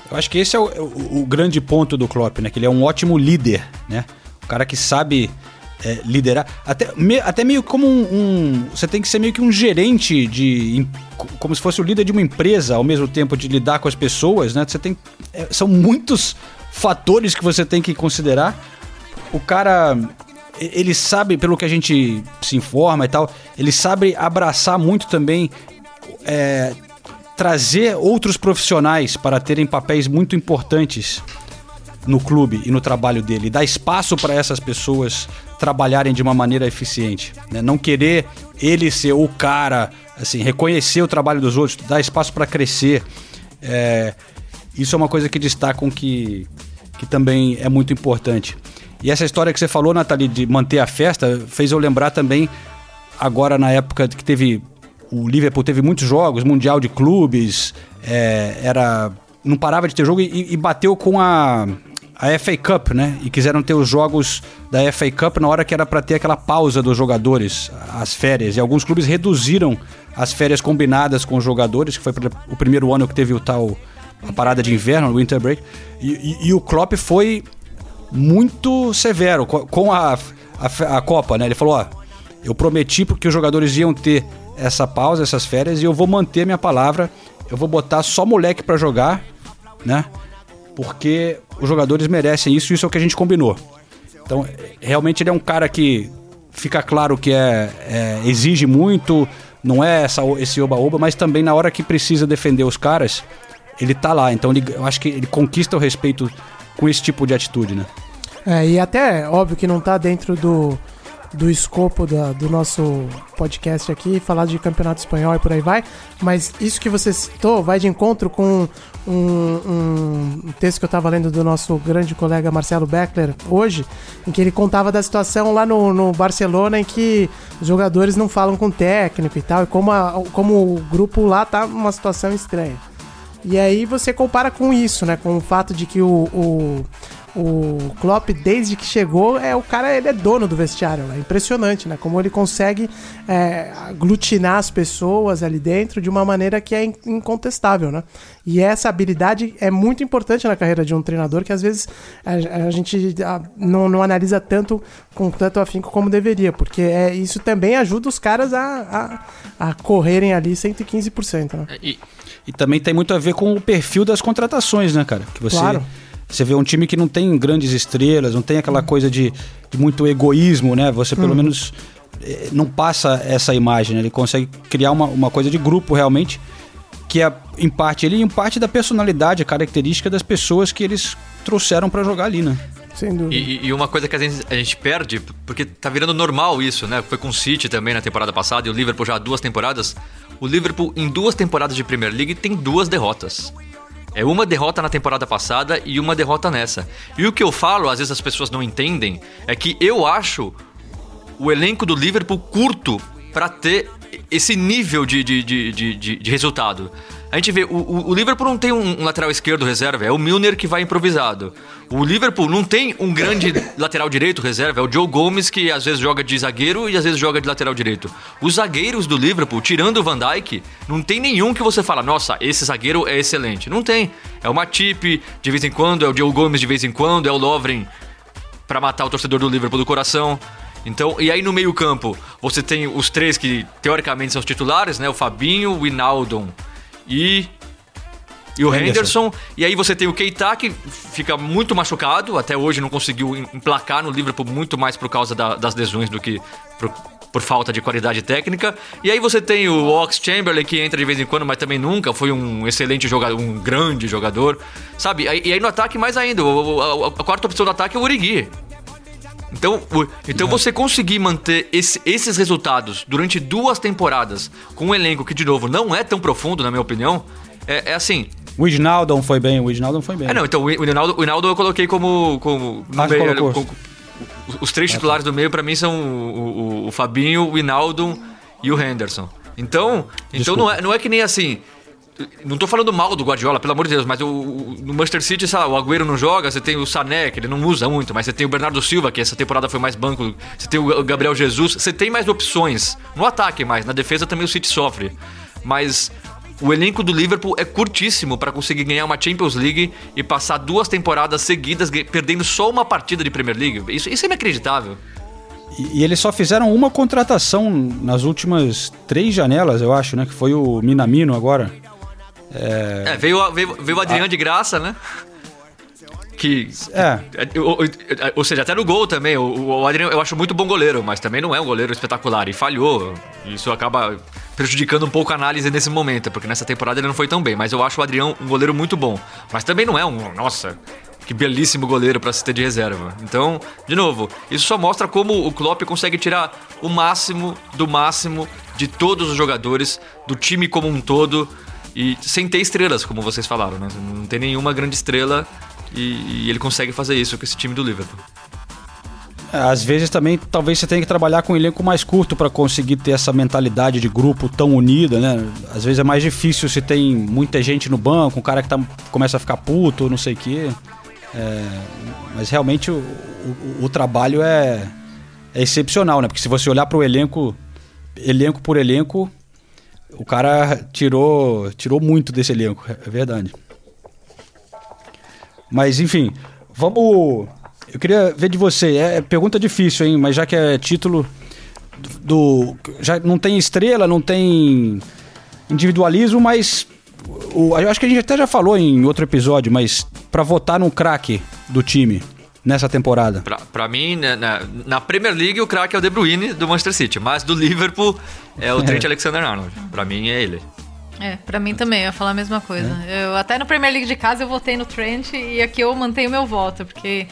Eu acho que esse é o, o, o grande ponto do Klopp, né? Que ele é um ótimo líder, né? O cara que sabe é, liderar. Até, me, até meio como um, um, Você tem que ser meio que um gerente de. Como se fosse o líder de uma empresa, ao mesmo tempo de lidar com as pessoas, né? Você tem. É, são muitos fatores que você tem que considerar. O cara. Ele sabe, pelo que a gente se informa e tal, ele sabe abraçar muito também é, trazer outros profissionais para terem papéis muito importantes no clube e no trabalho dele, dar espaço para essas pessoas trabalharem de uma maneira eficiente, né? não querer ele ser o cara, assim, reconhecer o trabalho dos outros, dar espaço para crescer, é, isso é uma coisa que destacam que, que também é muito importante. E essa história que você falou, Nathalie, de manter a festa, fez eu lembrar também agora na época que teve o Liverpool teve muitos jogos, Mundial de Clubes, é, era não parava de ter jogo e, e, bateu com a, a FA Cup, né? E quiseram ter os jogos da FA Cup na hora que era para ter aquela pausa dos jogadores, as férias. E alguns clubes reduziram as férias combinadas com os jogadores, que foi o primeiro ano que teve o tal a parada de inverno, o Winter Break. E, e, e o Klopp foi muito severo com a, a, a Copa, né? Ele falou: ó, eu prometi porque os jogadores iam ter essa pausa, essas férias, e eu vou manter minha palavra. Eu vou botar só moleque para jogar, né? Porque os jogadores merecem isso isso é o que a gente combinou. Então, realmente ele é um cara que fica claro que é, é exige muito, não é essa, esse oba-oba, mas também na hora que precisa defender os caras, ele tá lá. Então ele, eu acho que ele conquista o respeito com esse tipo de atitude, né?
É, e até, óbvio que não tá dentro do, do escopo da, do nosso podcast aqui, falar de campeonato espanhol e por aí vai, mas isso que você citou vai de encontro com um, um texto que eu estava lendo do nosso grande colega Marcelo Beckler hoje, em que ele contava da situação lá no, no Barcelona em que os jogadores não falam com o técnico e tal, e como, a, como o grupo lá tá numa situação estranha. E aí você compara com isso, né? Com o fato de que o, o o Klopp, desde que chegou, é o cara, ele é dono do vestiário. É impressionante, né? Como ele consegue é, aglutinar as pessoas ali dentro de uma maneira que é incontestável, né? E essa habilidade é muito importante na carreira de um treinador que às vezes a, a gente a, não, não analisa tanto com tanto afinco como deveria, porque é, isso também ajuda os caras a, a, a correrem ali 115%. Né?
E, e também tem muito a ver com o perfil das contratações, né, cara? Que você. Claro você vê um time que não tem grandes estrelas, não tem aquela coisa de, de muito egoísmo, né? Você pelo uhum. menos eh, não passa essa imagem, né? Ele consegue criar uma, uma coisa de grupo realmente, que é em parte ele em parte da personalidade, a característica das pessoas que eles trouxeram para jogar ali, né?
Sem dúvida. E, e, uma coisa que a gente, a gente perde, porque tá virando normal isso, né? Foi com o City também na temporada passada e o Liverpool já há duas temporadas. O Liverpool, em duas temporadas de Premier League, tem duas derrotas. É uma derrota na temporada passada e uma derrota nessa. E o que eu falo, às vezes as pessoas não entendem, é que eu acho o elenco do Liverpool curto para ter esse nível de, de, de, de, de resultado. A gente vê, o, o Liverpool não tem um, lateral esquerdo reserva, é o Milner que vai improvisado. O Liverpool não tem um grande lateral direito reserva, é o Joe Gomes que às vezes joga de zagueiro e às vezes joga de lateral direito. Os zagueiros do Liverpool, tirando o Van Dijk, não tem nenhum que você fala, nossa, esse zagueiro é excelente. Não tem. É o Matip de vez em quando, é o Joe Gomes de vez em quando, é o Lovren para matar o torcedor do Liverpool do coração. Então, e aí no meio-campo, você tem os três que teoricamente são os titulares, né? O Fabinho, o Inaldon e e o Henderson. Henderson. E aí você tem o Keita, que fica muito machucado. Até hoje não conseguiu emplacar no Liverpool muito mais por causa da, das lesões do que por, por, falta de qualidade técnica. E aí você tem o Ox Chamberlain, que entra de vez em quando, mas também nunca. Foi um excelente jogador, um grande jogador. Sabe? E aí no ataque mais ainda. A, a, a quarta opção do ataque é o Origi. Então, então você conseguir manter esse, esses resultados durante duas temporadas com um elenco que, de novo, não é tão profundo, na minha opinião, é, é assim.
O Wijnaldum foi bem, o Wijnaldum foi bem.
É, não, então o Wijnaldum, o Wijnaldum eu coloquei como... como
ah, meio, como,
os três titulares do meio, para mim, são o, o, o Fabinho, o Wijnaldum e o Henderson. Então, então não, é, não é que nem assim... Não tô falando mal do Guardiola, pelo amor de Deus, mas o, o, no Manchester City, o Agüero não joga, você tem o Sané, que ele não usa muito, mas você tem o Bernardo Silva, que essa temporada foi mais banco, você tem o Gabriel Jesus, você tem mais opções. No ataque mais, na defesa também o City sofre. Mas o elenco do Liverpool é curtíssimo para conseguir ganhar uma Champions League e passar duas temporadas seguidas perdendo só uma partida de Premier League. Isso, isso é inacreditável.
E, eles só fizeram uma contratação nas últimas três janelas, eu acho, né? Que foi o Minamino agora.
É, é veio, veio, veio o Adriano de graça, né? Que. É. Ou, ou, seja, até no gol também. O, o Adriano eu acho muito bom goleiro, mas também não é um goleiro espetacular. E falhou. Isso acaba prejudicando um pouco a análise nesse momento, porque nessa temporada ele não foi tão bem. Mas eu acho o Adriano um goleiro muito bom. Mas também não é um. Nossa, que belíssimo goleiro para se ter de reserva. Então, de novo, isso só mostra como o Klopp consegue tirar o máximo do máximo de todos os jogadores, do time como um todo. E sem ter estrelas, como vocês falaram, né? Não tem nenhuma grande estrela e, e ele consegue fazer isso com esse time do Liverpool.
Às vezes também, talvez você tenha que trabalhar com um elenco mais curto para conseguir ter essa mentalidade de grupo tão unida, né? Às vezes é mais difícil se tem muita gente no banco, um cara que tá, começa a ficar puto, não sei o quê. É, mas realmente o, o, o trabalho é, é, excepcional, né? Porque se você olhar para o elenco, elenco por elenco, o cara tirou, tirou muito desse elenco, é verdade. Mas enfim, vamos. Eu queria ver de você. É, é pergunta difícil, hein? Mas já que é título do. Já não tem estrela, não tem individualismo, mas. O, eu acho que a gente até já falou em outro episódio, mas para votar num craque do time nessa temporada?
Pra, pra mim, né, na, na, Premier League, o craque é o De Bruyne do Manchester City, mas do Liverpool é o Trent Alexander-Arnold. Pra mim é ele.
É, pra mim também, eu ia falar a mesma coisa. É. Eu, até no Premier League de casa eu votei no Trent e aqui eu mantenho meu voto, porque...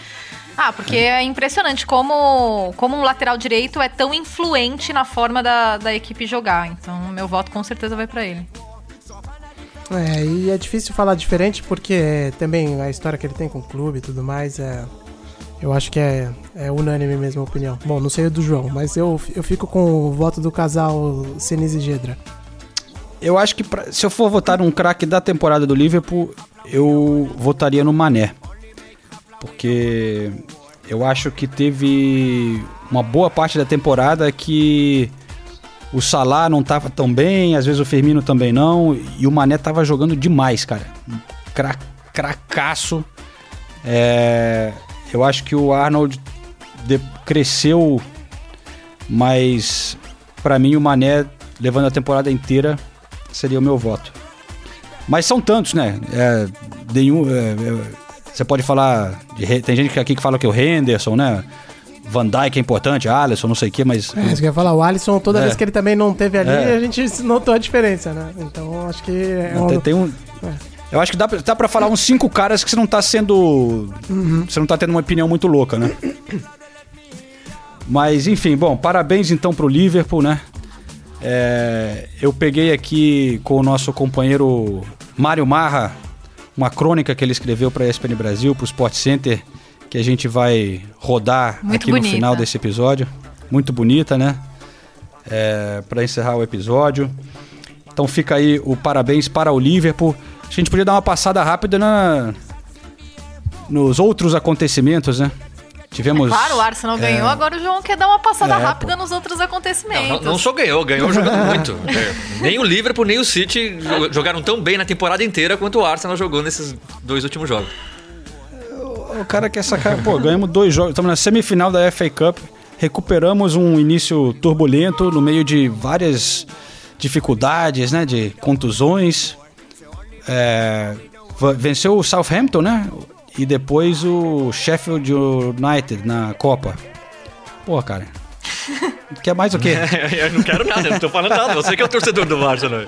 Ah, porque é, é impressionante como, como um lateral direito é tão influente na forma da, da equipe jogar. Então, meu voto com certeza vai para ele.
É, e é difícil falar diferente porque também a história que ele tem com o clube e tudo mais é, eu acho que é, é unânime mesmo a opinião. Bom, não sei o do João, mas eu, eu fico com o voto do casal Senise e Gedra.
Eu acho que pra, se eu for votar um craque da temporada do Liverpool, eu votaria no Mané. Porque eu acho que teve uma boa parte da temporada que o Salah não tava tão bem, às vezes o Firmino também não, e o Mané tava jogando demais, cara. Cra cracaço. É, eu acho que o Arnold cresceu, mas pra mim o Mané, levando a temporada inteira, seria o meu voto. Mas são tantos, né? É, nenhum, é, é, você pode falar. de tem gente aqui que fala que o Henderson, né? Van Dijk é importante, Alisson, não sei o quê, mas.
É, isso que eu ia falar, o Alisson, toda
É.
vez que ele também não teve ali,
É.
a gente notou a diferença, né? Então acho que é um...
Tem, tem um. Eu acho que dá, pra- dá pra falar uns cinco caras que você não tá sendo. Você não tá tendo uma opinião muito louca, né? Mas, enfim, bom, parabéns então pro Liverpool, né? É, eu peguei aqui com o nosso companheiro Mário Marra uma crônica que ele escreveu para a ESPN Brasil, para o Sport Center, que a gente vai rodar
Muito
aqui no
bonita.
final desse episódio. Muito bonita, né? É, para encerrar o episódio. Então fica aí o parabéns para o Liverpool. A gente podia dar uma passada rápida na, nos outros acontecimentos, né? Tivemos.
Claro, o Arsenal
é,
ganhou, agora o João quer dar uma passada
É,
rápida
pô.
nos outros acontecimentos.
não, não só ganhou, ganhou jogando muito. É, Nem o Liverpool, nem o City jo- jogaram tão bem na temporada inteira quanto o Arsenal jogou nesses dois últimos jogos.
O cara quer sacar. Pô, ganhamos dois jogos. Estamos na semifinal da FA Cup. Recuperamos um início turbulento no meio de várias dificuldades, né? De contusões. É, venceu o Southampton, né? E depois o Sheffield United na Copa. Pô, cara. Quer mais o quê?
eu não quero nada, eu não tô falando nada. Você que é o torcedor do Arsenal.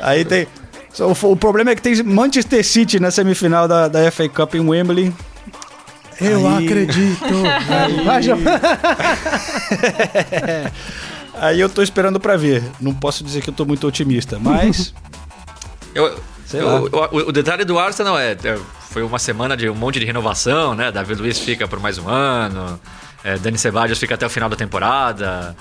Aí tem. O, problema é que tem Manchester City na semifinal da, da FA Cup em Wembley.
Eu
Aí-
acredito. Vai, João.
Aí eu tô esperando pra ver. Não posso dizer que eu tô muito otimista, mas.
Eu-
Sei lá.
o, o detalhe do Arsenal é, é, foi uma semana de um monte de renovação, né? Davi Luiz fica por mais um ano, é, Dani Ceballos fica até o final da temporada.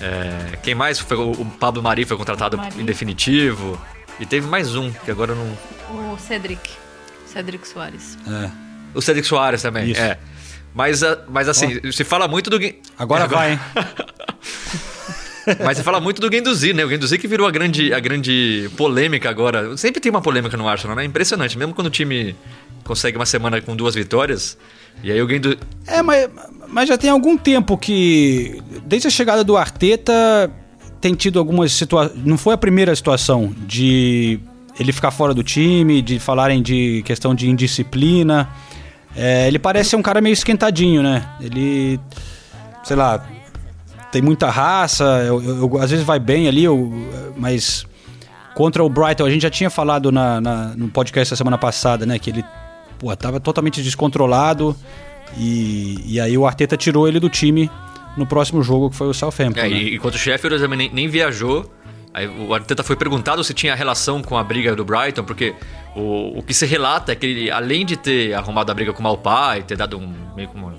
é, quem mais? Foi, o, o Pablo Mari foi contratado
Mari.
em definitivo. E teve mais um, que agora eu não.
O Cedric. Cedric Soares.
é.
O Cedric Soares também,
Isso.
é. Mas, ah, mas assim, se fala muito do.
Agora
É,
vai, hein?
Mas você fala muito do Guendouzi, né? O Guendouzi que virou a grande, a grande polêmica agora. Sempre tem uma polêmica no Arsenal, né? Impressionante. Mesmo quando o time consegue uma semana com duas vitórias. E aí o Guendouzi...
É, mas, mas já tem algum tempo que. Desde a chegada do Arteta, tem tido algumas situações. Não foi a primeira situação de ele ficar fora do time, de falarem de questão de indisciplina. É, ele parece ser um cara meio esquentadinho, né? Ele. Sei lá. Tem muita raça, eu- eu- eu- às vezes vai bem ali, eu- mas contra o Brighton, a gente já tinha falado na, na- no podcast da semana passada, né? Que ele pô, tava totalmente descontrolado. E, e aí o Arteta tirou ele do time no próximo jogo, que foi o Southampton.
É,
né?
e enquanto o Sheffield nem, nem viajou. Aí o Arteta foi perguntado se tinha relação com a briga do Brighton, porque o, o que se relata é que ele, além de ter arrumado a briga com o Malpai, ter dado um meio como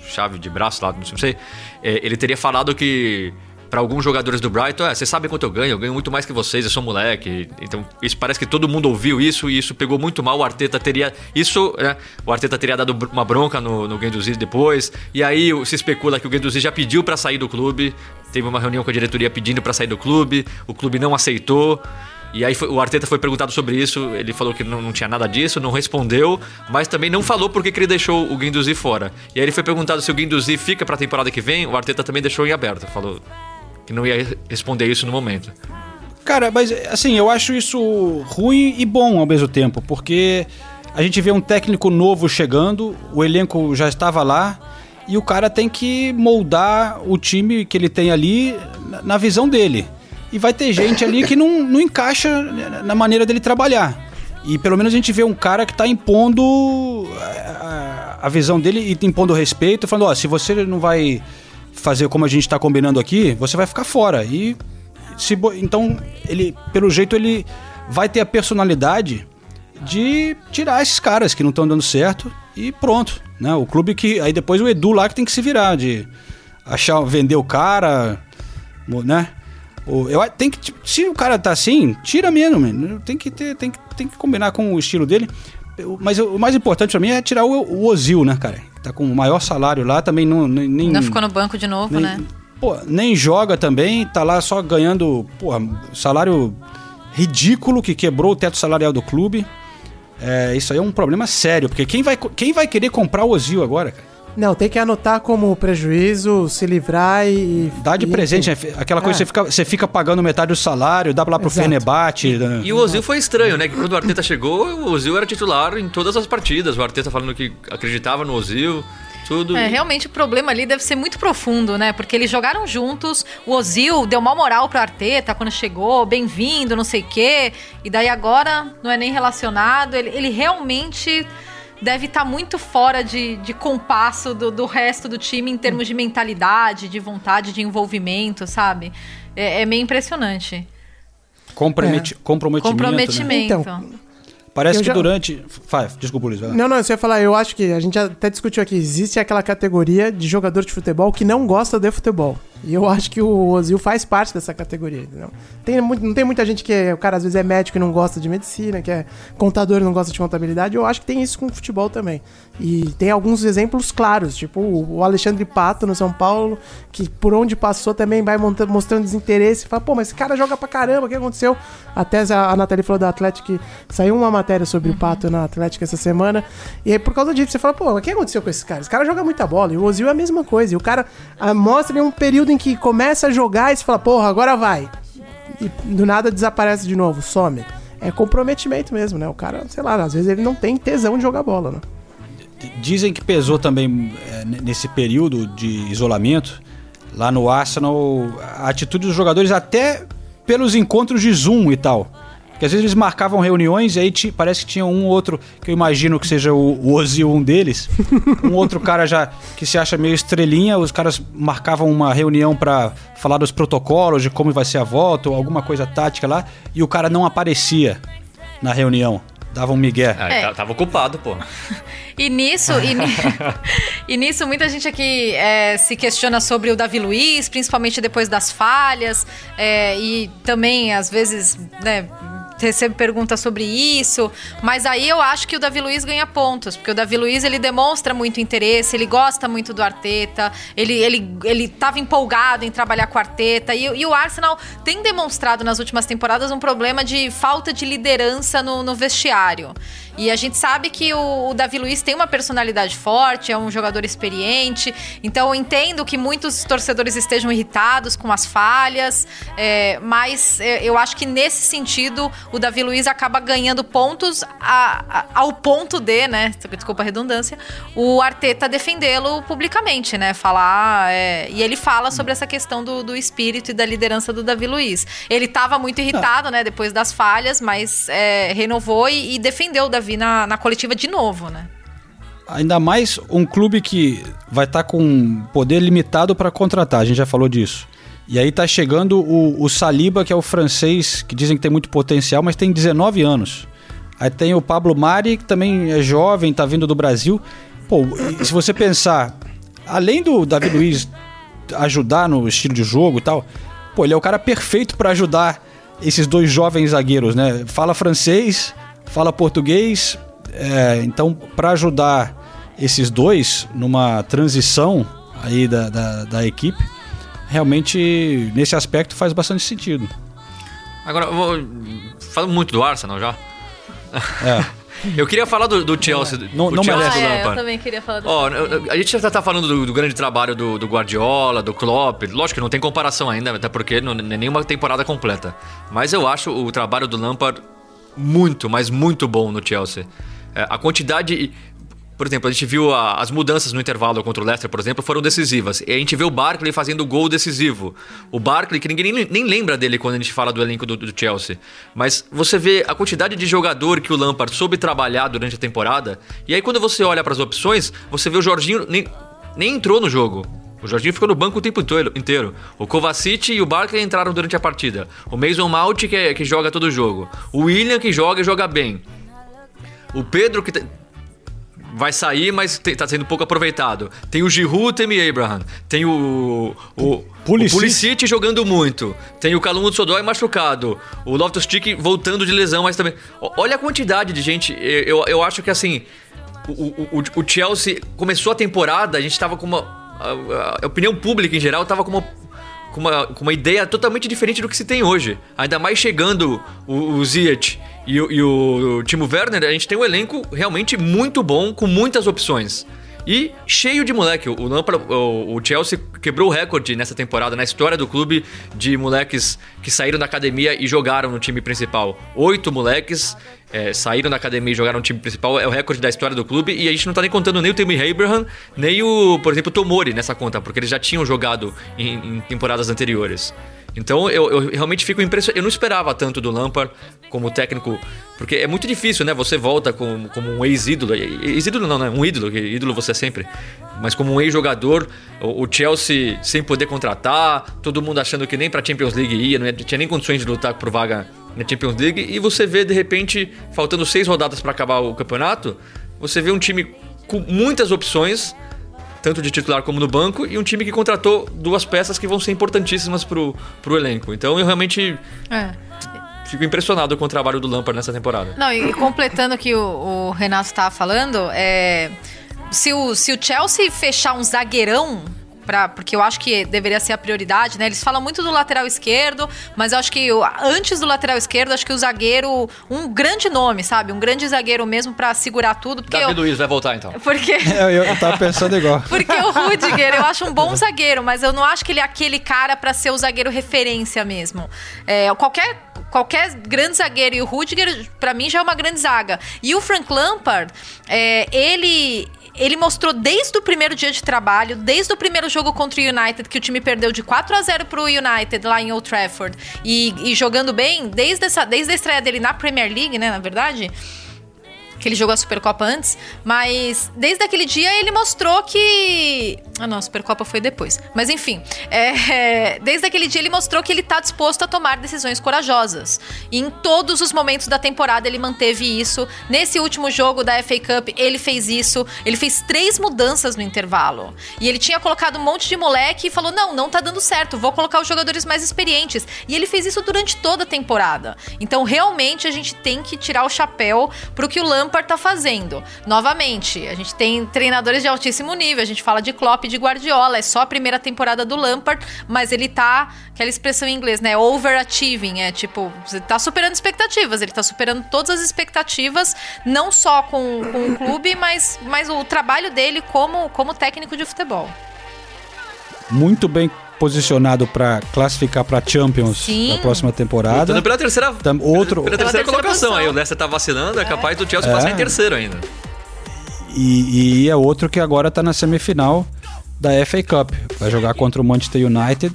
chave de braço lá, não sei, é, ele teria falado que para alguns jogadores do Brighton, é, vocês sabem quanto eu ganho, eu ganho muito mais que vocês, eu sou moleque. Então, isso parece que todo mundo ouviu isso e isso pegou muito mal. O Arteta teria. Isso, né? O Arteta teria dado uma bronca no, no Guendouzi depois. E aí se especula que o Guendouzi já pediu para sair do clube. Teve uma reunião com a diretoria pedindo para sair do clube. O clube não aceitou. E aí o Arteta foi perguntado sobre isso, ele falou que não, não tinha nada disso, não respondeu, mas também não falou porque que ele deixou o Guendouzi fora. E aí ele foi perguntado se o Guendouzi fica pra temporada que vem, o Arteta também deixou em aberto, falou que não ia responder isso no momento.
Cara, mas assim, eu acho isso ruim e bom ao mesmo tempo, porque a gente vê um técnico novo chegando, o elenco já estava lá, e o cara tem que moldar o time que ele tem ali na- visão dele. E vai ter gente ali que não, não encaixa na maneira dele trabalhar. E pelo menos a gente vê um cara que está impondo a, a visão dele e impondo respeito, falando, ó, se você não vai fazer como a gente está combinando aqui, você vai ficar fora. E se então ele, pelo jeito, ele vai ter a personalidade de tirar esses caras que não estão dando certo e pronto, né? O clube que aí depois o Edu lá que tem que se virar de achar vender o cara, né? Eu tem que se o cara tá assim, tira mesmo, tem que ter, tem que tem que combinar com o estilo dele. Mas o mais importante pra mim é tirar o, o Ozil, né, cara? Tá com o maior salário lá, também não, nem,
Não ficou no banco de novo,
nem,
né?
Pô, nem joga também, tá lá só ganhando, pô, salário ridículo que quebrou o teto salarial do clube. É, isso aí é um problema sério, porque quem vai, quem vai querer comprar o Ozil agora, cara?
Não, tem que anotar como prejuízo, se livrar e.
Dá de
e-
presente, né? aquela coisa
É.
que você fica, você fica pagando metade do salário, dá lá pro
Exato.
Fenebate. né?
E o Ozil foi estranho, né? Que quando o Arteta chegou, o Ozil era titular em todas as partidas. O Arteta falando que acreditava no Ozil, tudo.
É, realmente o problema ali deve ser muito profundo, né? Porque eles jogaram juntos, o Ozil deu mal moral pro Arteta quando chegou, bem-vindo, não sei o quê. E daí agora não é nem relacionado. Ele, ele realmente deve estar muito fora de, de compasso do, do resto do time em termos de mentalidade, de vontade, de envolvimento, sabe? É, é meio impressionante.
Comprometi- comprometimento. né?
Comprometimento.
Então,
Parece que
já-
durante. Vai, desculpa, Luiz.
Não, não, você ia falar, eu acho que a gente até discutiu aqui, existe aquela categoria de jogador de futebol que não gosta de futebol. E eu acho que o Ozil faz parte dessa categoria, entendeu? Tem muito, não tem muita gente que, é- o cara às vezes é médico e não gosta de medicina, que é contador e não gosta de contabilidade. Eu acho que tem isso com o futebol também. E tem alguns exemplos claros, tipo o Alexandre Pato no São Paulo, que por onde passou também vai monta- mostrando desinteresse. Fala, pô, mas esse cara joga pra caramba, o que aconteceu? Até a, a Nathalie falou da Atlético que saiu uma matéria sobre o Pato na Atlético essa semana. E aí, por causa disso, você fala, pô, mas o que aconteceu com esse cara? Esse cara joga muita bola. E o Ozil é a mesma coisa. E o cara ah, mostra em um período em que começa a jogar e você fala, porra, agora vai. E do nada desaparece de novo, some. É comprometimento mesmo, né? O cara, sei lá, às vezes ele não tem tesão de jogar bola, né?
Dizem que pesou também é, nesse período de isolamento, lá no Arsenal, a atitude dos jogadores, até pelos encontros de Zoom e tal. Porque às vezes eles marcavam reuniões e aí parece que tinha um ou outro, que eu imagino que seja o, o Ozil um deles, um outro cara já que se acha meio estrelinha, os caras marcavam uma reunião pra falar dos protocolos, de como vai ser a volta, ou alguma coisa tática lá, e o cara não aparecia na reunião. Dava um migué.
Ah,
É.
tá- Tava ocupado, pô.
E nisso, e, ni- e nisso muita gente aqui é, se questiona sobre o Davi Luiz, principalmente depois das falhas, é, e também às vezes, né, recebe perguntas sobre isso, mas aí eu acho que o Davi Luiz ganha pontos, porque o Davi Luiz ele demonstra muito interesse, ele gosta muito do Arteta, ele ele ele estava empolgado em trabalhar com o Arteta e, e o Arsenal tem demonstrado nas últimas temporadas um problema de falta de liderança no, no vestiário. E a gente sabe que o, o Davi Luiz tem uma personalidade forte, é um jogador experiente. Então eu entendo que muitos torcedores estejam irritados com as falhas, é, mas é, eu acho que nesse sentido o Davi Luiz acaba ganhando pontos a- a- ao ponto de, né? Desculpa a redundância, o Arteta defendê-lo publicamente, né? Falar. é, e ele fala sobre essa questão do, do espírito e da liderança do Davi Luiz. Ele estava muito irritado, né, depois das falhas, mas é, renovou e, e defendeu o Davi na, na coletiva de novo, né?
Ainda mais um clube que vai estar com poder limitado para contratar, a gente já falou disso. E aí tá chegando o, o Saliba, que é o francês, que dizem que tem muito potencial, mas tem 19 anos. Aí tem o Pablo Mari, que também é jovem, tá vindo do Brasil. Pô, se você pensar, além do Davi Luiz ajudar no estilo de jogo e tal, pô, ele é o cara perfeito para ajudar esses dois jovens zagueiros, né? Fala francês, fala português, é, então para ajudar esses dois numa transição aí da, da, da equipe, realmente nesse aspecto faz bastante sentido.
Agora, eu vou... falando muito do Arsenal já.
É.
Eu queria falar do, do Chelsea.
Não-
o
não
Chelsea
merece.
do
Ah, é, eu
Lampard.
também queria falar do
Ó, a gente já tá falando do, do grande trabalho do, do Guardiola, do Klopp. Lógico que não tem comparação ainda, até porque não não é nenhuma temporada completa. Mas eu acho o trabalho do Lampard muito, mas muito bom no Chelsea. É, a quantidade. Por exemplo, a gente viu a- as mudanças no intervalo contra o Leicester, por exemplo, foram decisivas. E a gente vê o Barkley fazendo gol decisivo. O Barkley, que ninguém nem, nem lembra dele quando a gente fala do elenco do, do Chelsea. Mas você vê a quantidade de jogador que o Lampard soube trabalhar durante a temporada. E aí, quando você olha para as opções, você vê o Jorginho nem, nem entrou no jogo. O Jorginho ficou no banco o tempo inteiro-. O Kovacic e o Barkley entraram durante a partida. O Mason Mount, que, é- que joga todo o jogo. O William, que joga e joga bem. O Pedro, que. vai sair, mas te- tá sendo pouco aproveitado. Tem o Giroud, tem o Abraham. Tem o. O,
Pulisic.
o Pulisic jogando muito. Tem o Calum Sodói machucado. O Loftus Cheek voltando de lesão, mas também. Olha a quantidade de gente. Eu, eu, eu acho que assim. O, o, o- o Chelsea começou a temporada, a gente tava com uma. A, a opinião pública em geral tava com uma com uma, com uma ideia totalmente diferente do que se tem hoje. Ainda mais chegando o, o Ziyech e, o- e o, Timo Werner, a gente tem um elenco realmente muito bom, com muitas opções. E cheio de moleque. O, o Chelsea quebrou o recorde nessa temporada, na história do clube, de moleques que saíram da academia e jogaram no time principal. Oito moleques é, saíram da academia e jogaram no time principal. É o recorde da história do clube. E a gente não tá nem contando nem o Timmy Abraham, nem o, por exemplo, o Tomori nessa conta, porque eles já tinham jogado em, em temporadas anteriores. Então eu, eu realmente fico impressionado. Eu não esperava tanto do Lampard como técnico, porque é muito difícil, né? Você volta com, como um ex-ídolo. Ex-ídolo não, né? Um ídolo, que ídolo você é sempre. Mas como um ex-jogador, o, o Chelsea sem poder contratar, todo mundo achando que nem pra Champions League ia, não tinha nem condições de lutar por vaga na Champions League, e você vê de repente, faltando seis rodadas para acabar o campeonato, você vê um time com muitas opções tanto de titular como no banco, e um time que contratou duas peças que vão ser importantíssimas pro, pro elenco. Então eu realmente
É.
fico impressionado com o trabalho do Lampard nessa temporada.
Não, e completando o que o, o Renato estava falando, é, se, o, se o Chelsea fechar um zagueirão. Pra, porque eu acho que deveria ser a prioridade, né? Eles falam muito do lateral esquerdo, mas eu acho que antes do lateral esquerdo, acho que o zagueiro, um grande nome, sabe? Um grande zagueiro mesmo pra segurar tudo. Porque
Davi
eu,
Luiz vai voltar então.
porque
Eu, eu, eu tava pensando igual.
porque o Rudiger, eu acho um bom zagueiro, mas eu não acho que ele é aquele cara pra ser o zagueiro referência mesmo. É, qualquer, qualquer grande zagueiro e o Rudiger, pra mim, já é uma grande zaga. E o Frank Lampard, é, ele. Ele mostrou desde o primeiro dia de trabalho, desde o primeiro jogo contra o United, que o time perdeu de 4 a 0 pro United lá em Old Trafford, e, e jogando bem, desde, essa, desde a estreia dele na Premier League, né, na verdade, que ele jogou a Supercopa antes, mas desde aquele dia ele mostrou que. Ah, não, a Supercopa foi depois. Mas enfim, é, desde aquele dia ele mostrou que ele tá disposto a tomar decisões corajosas. E em todos os momentos da temporada ele manteve isso. Nesse último jogo da FA Cup, ele fez isso. Ele fez três mudanças no intervalo. E ele tinha colocado um monte de moleque e falou: não, não tá dando certo, vou colocar os jogadores mais experientes. E ele fez isso durante toda a temporada. Então, realmente, a gente tem que tirar o chapéu pro que o Lampard tá fazendo. Novamente, a gente tem treinadores de altíssimo nível, a gente fala de Klopp e de Guardiola, é só a primeira temporada do Lampard, mas ele tá, aquela expressão em inglês, né, overachieving, é tipo, você tá superando expectativas, ele tá superando todas as expectativas, não só com, com o clube, mas, mas o trabalho dele como, como técnico de futebol.
Muito bem posicionado pra classificar pra Champions
Sim.
na próxima temporada.
Lutando pela terceira,
Tam- outro-
pela terceira
Pela terceira
colocação
posição.
aí. O Leicester tá vacilando, é, capaz do Chelsea
É.
passar em terceiro ainda.
E, e é outro que agora tá na semifinal da FA Cup. Vai jogar contra o Manchester United.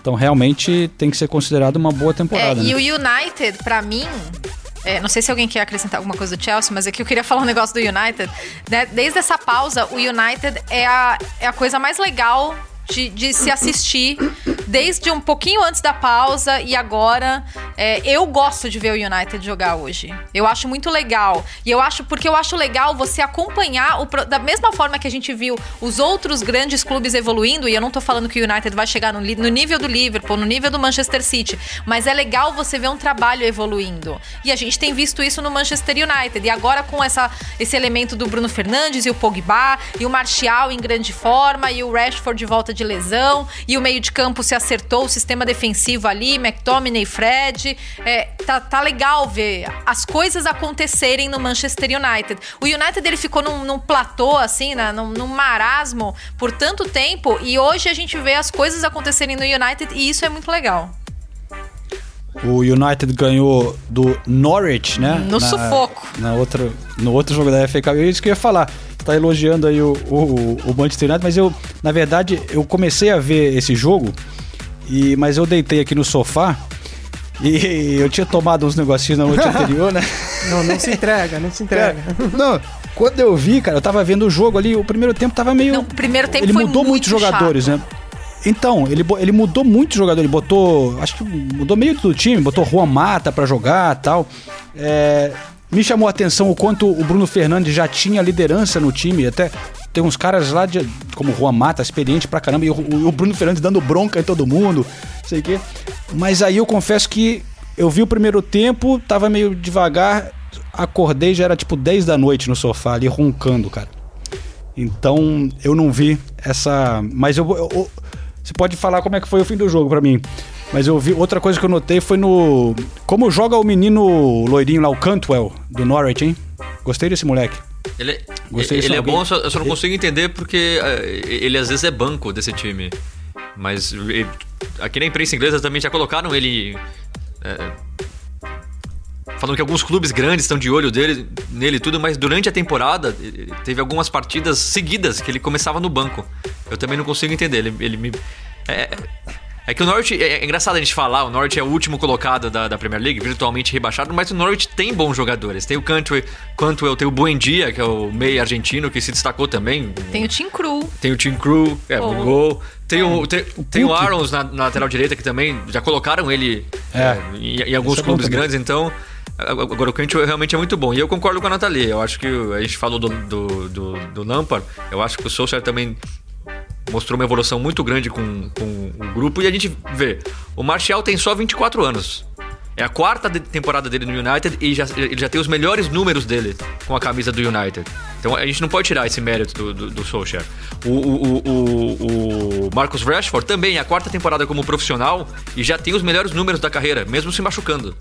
Então realmente tem que ser considerado uma boa
É,
temporada.
e
né?
o United, pra mim. é, não sei se alguém quer acrescentar alguma coisa do Chelsea, mas aqui eu queria falar um negócio do United. né? Desde essa pausa, o United é a, é a coisa mais legal de, de se assistir. Desde um pouquinho antes da pausa e agora. É, eu gosto de ver o United jogar hoje. Eu acho muito legal. E eu acho, porque eu acho legal você acompanhar o, da mesma forma que a gente viu os outros grandes clubes evoluindo, e eu não tô falando que o United vai chegar no, no nível do Liverpool, no nível do Manchester City, mas é legal você ver um trabalho evoluindo. E a gente tem visto isso no Manchester United. E agora com essa, esse elemento do Bruno Fernandes e o Pogba, e o Martial em grande forma, e o Rashford de volta de lesão, e o meio de campo se acertou, o sistema defensivo ali, McTominay, Fred. É, tá, tá legal ver as coisas acontecerem no Manchester United. O United ele ficou num, num platô, assim, né, num, num marasmo por tanto tempo, e hoje a gente vê as coisas acontecerem no United, e isso é muito legal.
O United ganhou do Norwich, né?
No sufoco.
Na outra, no outro jogo da FA Cup. É isso que eu ia falar. Você tá elogiando aí o, o, o Manchester United, mas eu, na verdade, eu comecei a ver esse jogo, e, mas eu deitei aqui no sofá e eu tinha tomado uns negocinhos na noite anterior, né?
Não, não se entrega, não se entrega.
Não, quando eu vi, cara, eu tava vendo o jogo ali, o primeiro tempo tava meio.
Não, o primeiro tempo
ele
foi
mudou
muito
muitos jogadores, né? Então, ele, ele mudou muito jogador, ele botou. Acho que mudou meio do time, botou Juan Mata pra jogar tal. É, me chamou a atenção o quanto o Bruno Fernandes já tinha liderança no time, até tem uns caras lá de, como o Juan Mata, experiente pra caramba, e o, o Bruno Fernandes dando bronca em todo mundo, sei o quê. Mas aí eu confesso que eu vi o primeiro tempo, tava meio devagar, acordei, já era tipo 10 da noite no sofá ali, roncando, cara. Então eu não vi essa. Mas eu, eu- eu- Você pode falar como é que foi o fim do jogo pra mim. Mas eu vi. Outra coisa que eu notei foi no. Como joga o menino loirinho lá, o Cantwell, do Norwich, hein? Gostei desse moleque.
Ele, é-
Gostei
ele é
alguém-
bom, só- eu só não consigo entender porque eh, ele às vezes é banco desse time. Mas ele- aqui na imprensa inglesa também já colocaram ele. eh, falando que alguns clubes grandes estão de olho dele, nele e tudo, mas durante a temporada eh, teve algumas partidas seguidas que ele começava no banco. Eu também não consigo entender. Ele, ele me. É, é que o Norwich. É, é engraçado a gente falar, o Norwich é o último colocado da, da Premier League, virtualmente rebaixado, mas o Norwich tem bons jogadores. Tem o Cantwell, Cantwell tem o Buendia, que é o meio argentino, que se destacou também.
Tem o Team Crew.
Tem o Tim Crew, é,
Oh.
gol. Tem o, tem, tem o. Arons na, na lateral direita, que também já colocaram ele
É.
é, em, em alguns
Isso é
clubes grandes, então. Agora o Cantwell realmente é muito bom. E eu concordo com a Nathalie. Eu acho que a gente falou do, do, do, do Lampard. Eu acho que o Solskjaer também mostrou uma evolução muito grande com, com o grupo. E a gente vê, o Martial tem só 24 anos. É a quarta de- temporada dele no United e já, ele já tem os melhores números dele com a camisa do United. Então a gente não pode tirar esse mérito do, do, do Solskjaer. O, o, o, o, Marcus Rashford também é a quarta temporada como profissional e já tem os melhores números da carreira, mesmo se machucando.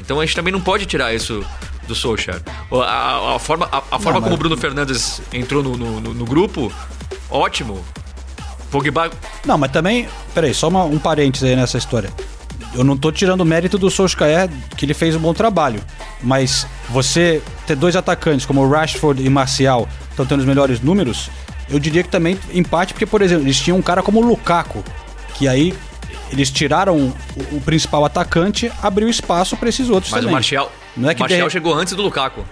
Então a gente também não pode tirar isso do Solskjaer. A- a forma, a, a forma como o Bruno Fernandes entrou no, no, no- no grupo, ótimo. Pogba
Não, mas também. Peraí, só uma- um parênteses aí nessa história. Eu não tô tirando o mérito do Solskjaer, que ele fez um bom trabalho. Mas você ter dois atacantes como o Rashford e Marcial estão tendo os melhores números, eu diria que também empate, porque, por exemplo, eles tinham um cara como o Lukaku, que aí eles tiraram o, o principal atacante, abriu espaço para esses outros
Mas
também.
o Martial,
Não é que
o Martial
de-
chegou antes do Lukaku.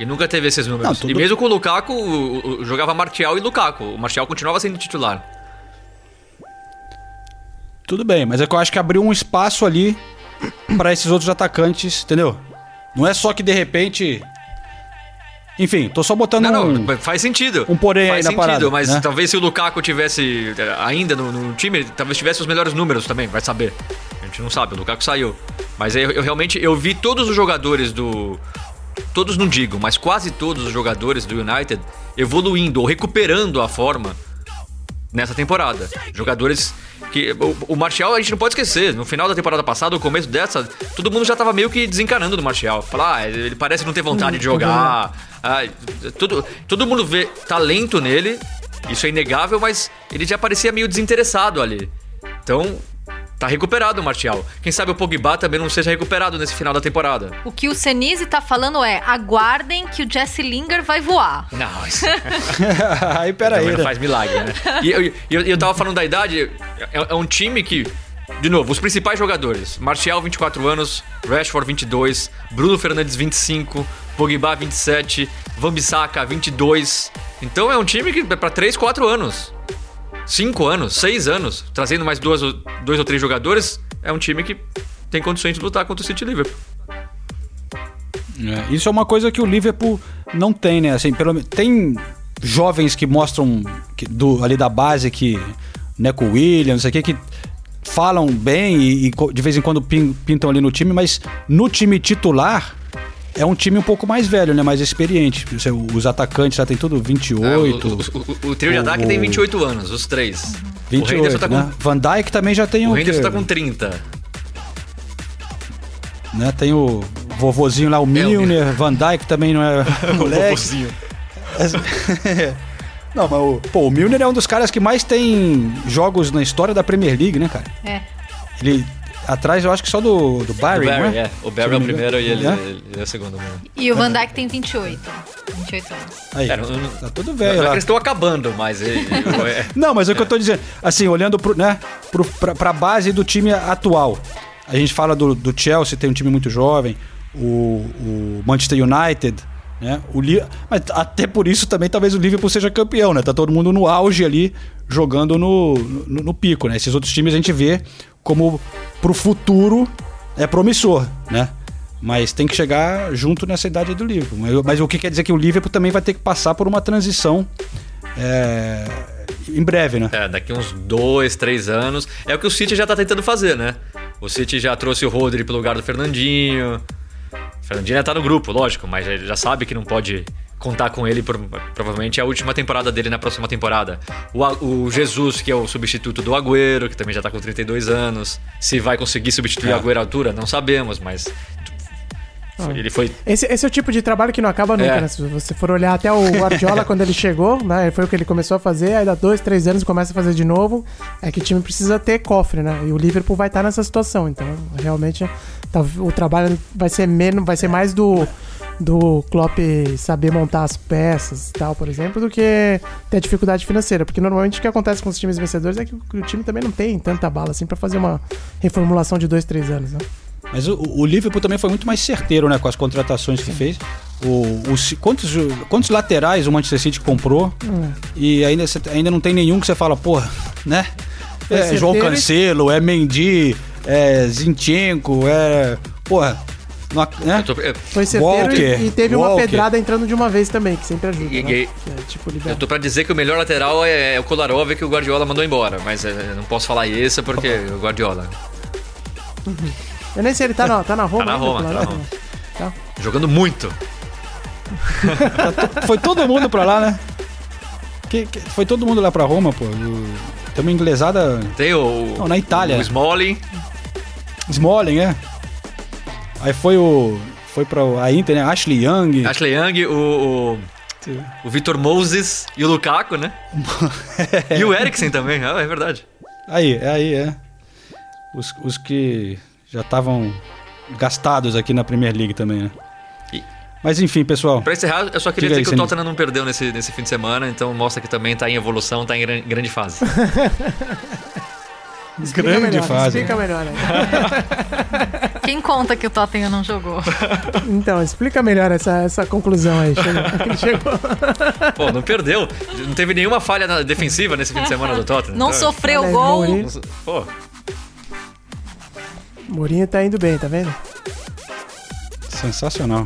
E nunca teve esses números.
Não, tudo-
E mesmo com o Lukaku, o- o- jogava Martial e Lukaku. O Martial continuava sendo titular.
Tudo bem, mas é que eu acho que abriu um espaço ali para esses outros atacantes, entendeu? Não é só que de repente. Enfim, tô só botando
Não,
um.
não, faz sentido.
um porém aí
faz
na
sentido,
parada,
mas
né?
talvez se o Lukaku tivesse eh, ainda no, no time, talvez tivesse os melhores números também, vai saber. A gente não sabe, o Lukaku saiu. Mas eu, eu realmente eu vi todos os jogadores do todos não digo, mas quase todos os jogadores do United evoluindo ou recuperando a forma nessa temporada. Jogadores que. O, o Martial a gente não pode esquecer. No final da temporada passada, no começo dessa, todo mundo já tava meio que desencanando do Martial. Falar, ah, ele parece não ter vontade de jogar. Ah, todo, todo mundo vê talento nele, isso é inegável, mas ele já parecia meio desinteressado ali. Então. Tá recuperado o Martial. Quem sabe o Pogba também não seja recuperado nesse final da temporada.
O que o Senise tá falando é: aguardem que o Jesse Linger vai voar.
Não, isso
aí, pera aí.
Também não
né?
faz milagre, né? E eu, eu, eu tava falando da idade, é, é um time que, de novo, os principais jogadores: Martial, 24 anos, Rashford, 22, Bruno Fernandes, 25, Pogba, 27, Van Bissaka, 22. Então é um time que é pra 3, 4 anos. 5 anos, 6 anos, trazendo mais duas, dois ou três jogadores, é um time que tem condições de lutar contra o City Liverpool.
É, isso é uma coisa que o Liverpool não tem, né? Assim, pelo, tem jovens que mostram que- do, ali da base que, né, com o Williams, aqui que falam bem e, e de vez em quando pin- pintam ali no time, mas no time titular é um time um pouco mais velho, né? Mais experiente. Os atacantes já tem tudo 28.
É, o, o- o- o trio de
o-
ataque tem
o-
28 anos, os três. o
28,
Henderson tá com,
né? Van Dijk também já tem
o
o
Henderson tá com 30.
né? Tem o vovozinho lá, o Milner, Van Dijk também não é moleque. Não, mas o, pô, o Milner é um dos caras que mais tem jogos na história da Premier League, né, cara?
É.
Ele atrás, eu acho que só do, do Barry,
o Barry,
não é?
é. O Barry é
não
o primeiro e ele,
É?
ele é o segundo. Mesmo.
E o Van Dijk tem 28. 28 anos.
Aí,
É, não- não-
tá tudo
Não
velho
é que
lá.
eles estão acabando, mas ele, é,
Não, mas é o que eu tô dizendo. Assim, olhando pro, né, pro, pra, pra base do time atual. A gente fala do, do Chelsea, tem um time muito jovem. O, o Manchester United, né? O Li- mas até por isso também talvez o Liverpool seja campeão, né? Tá todo mundo no auge ali, jogando no, no, no pico, né? Esses outros times a gente vê como pro futuro é promissor, né? Mas tem que chegar junto nessa idade do Liverpool. Mas, mas o que quer dizer que o Liverpool também vai ter que passar por uma transição é, em breve, né?
É, daqui uns dois, três anos. É o que o City já tá tentando fazer, né? O City já trouxe o Rodri pro lugar do Fernandinho. O Fernandinho já tá no grupo, lógico, mas ele já sabe que não pode contar com ele por provavelmente é a última temporada dele na próxima temporada. O, o Jesus, que é o substituto do Agüero, que também já tá com 32 anos. Se vai conseguir substituir o Agüero à altura, não sabemos, mas. Ele foi.
Esse, esse é o tipo de trabalho que não acaba nunca,
É.
né? Se você for olhar até o Guardiola quando ele chegou, né? Foi o que ele começou a fazer, aí dá dois, três anos começa a fazer de novo. É que o time precisa ter cofre, né? E o Liverpool vai estar nessa situação. Então, realmente, tá- o trabalho vai ser menos, vai ser mais do, do Klopp saber montar as peças e tal, por exemplo, do que ter dificuldade financeira. Porque normalmente o que acontece com os times vencedores é que o, time também não tem tanta bala assim pra fazer uma reformulação de dois, três anos, né?
Mas o, o Liverpool também foi muito mais certeiro né, com as contratações que fez. O, o Ci- quantos, quantos laterais o Manchester City comprou e ainda, ainda não tem nenhum que você fala, porra, né? É João Cancelo, é Mendy, é Zinchenko, é. Porra. Né?
Tô, eu,
Foi certeiro
Walker,
e, e teve uma
Walker.
pedrada entrando de uma vez também, que sempre ajuda.
E-
né?
e-
Que é tipo
eu tô pra dizer que o melhor lateral é, é o Kolarov que o Guardiola mandou embora, mas é, não posso falar isso porque o Guardiola.
Eu nem sei, ele tá na, tá na Roma.
Tá na
ainda,
Roma,
pela
tá na
Roma.
Roma. Jogando muito.
Foi todo mundo pra lá, né? Que- que- foi todo mundo lá pra Roma, pô. Tem uma inglesada.
Tem o.
Não, na Itália.
O Smalling.
Smalling, é. Aí foi o. Foi pra a Inter, né? Ashley Young.
Ashley Young, o. O, o Vitor Moses e o Lukaku, né? e o Eriksen também, ah, é verdade.
Aí, é aí, é. Os, os que já estavam gastados aqui na Premier League também, né?
E-
Mas enfim, pessoal.
Pra encerrar, eu só queria dizer
aí,
que o Tottenham não perdeu nesse, nesse fim de semana, então mostra que também tá em evolução, tá em gran- grande fase.
Grande
melhor,
fase.
Explica melhor. aí.
Quem conta que o Tottenham não jogou?
Então, explica melhor essa, essa conclusão aí. Chegou, chegou.
Pô, não perdeu. Não teve nenhuma falha na- defensiva nesse fim de semana do Tottenham.
Não
Então,
sofreu
Olha
gol.
Mourinho.
não so- Pô,
Mourinho tá indo bem, tá vendo?
Sensacional.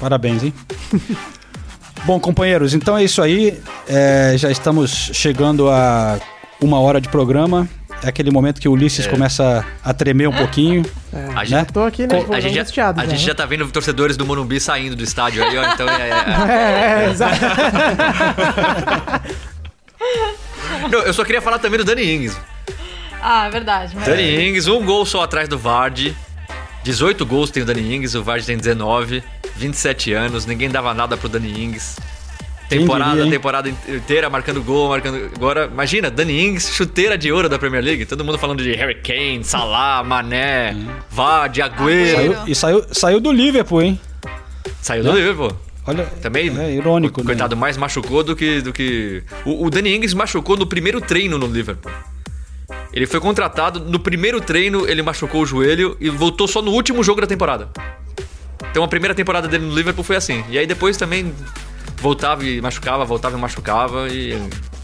Parabéns, hein? Bom, companheiros, então é isso aí. É, já estamos chegando a uma hora de programa. É aquele momento que o Ulisses
É.
começa a tremer um pouquinho.
É,
A
já
gente-
tô aqui, né?
a gente, já, a gente
né?
já tá vendo torcedores do Morumbi saindo do estádio aí, ó. Então é. é-
É, é, exato.
Não, eu só queria falar também do Dani Ings.
Ah, é verdade. Mas...
Dani Ings, um gol só atrás do Vard. 18 gols tem o Dani Ings, o Vard tem 19, 27 anos, ninguém dava nada pro Dani Ings. Temporada, temporada inteira marcando gol, marcando. Agora, imagina, Dani Ings, chuteira de ouro da Premier League. Todo mundo falando de Harry Kane, Salah, Mané, Vard, Agüero.
Saiu, e saiu, saiu do Liverpool, hein?
Saiu do Liverpool.
Olha,
Também.
é irônico,
o,
né?
Coitado, mais machucou do que. Do que... O, o Danny Ings machucou no primeiro treino no Liverpool. Ele foi contratado, no primeiro treino ele machucou o joelho e voltou só no último jogo da temporada. Então a primeira temporada dele no Liverpool foi assim. E aí depois também voltava e machucava, voltava e machucava e.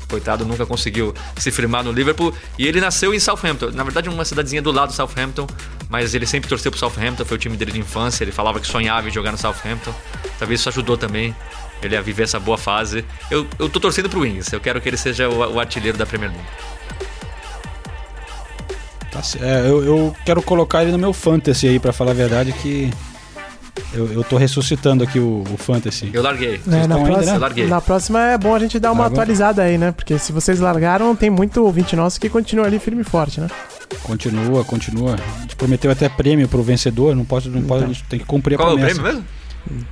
Coitado, nunca conseguiu se firmar no Liverpool. E ele nasceu em Southampton. Na verdade, uma cidadezinha do lado de Southampton. Mas ele sempre torceu pro Southampton, foi o time dele de infância. Ele falava que sonhava em jogar no Southampton. Talvez isso ajudou também ele a viver essa boa fase. Eu, eu tô torcendo pro Wings. Eu quero que ele seja o, o artilheiro da Premier League.
Tá é, eu, eu quero colocar ele no meu fantasy aí, pra falar a verdade, que eu, eu tô ressuscitando aqui o, o fantasy.
Eu larguei.
É, na,
estão ainda,
próxima,
né? Larguei.
na próxima é bom a gente dar uma
Agora-
atualizada aí, né? Porque se vocês largaram, tem muito ouvinte nosso que continua ali firme e forte, né?
Continua, continua. A gente prometeu até prêmio pro vencedor, não pode, não pode, a gente tem que cumprir
Qual
a
é o
promessa.
prêmio mesmo?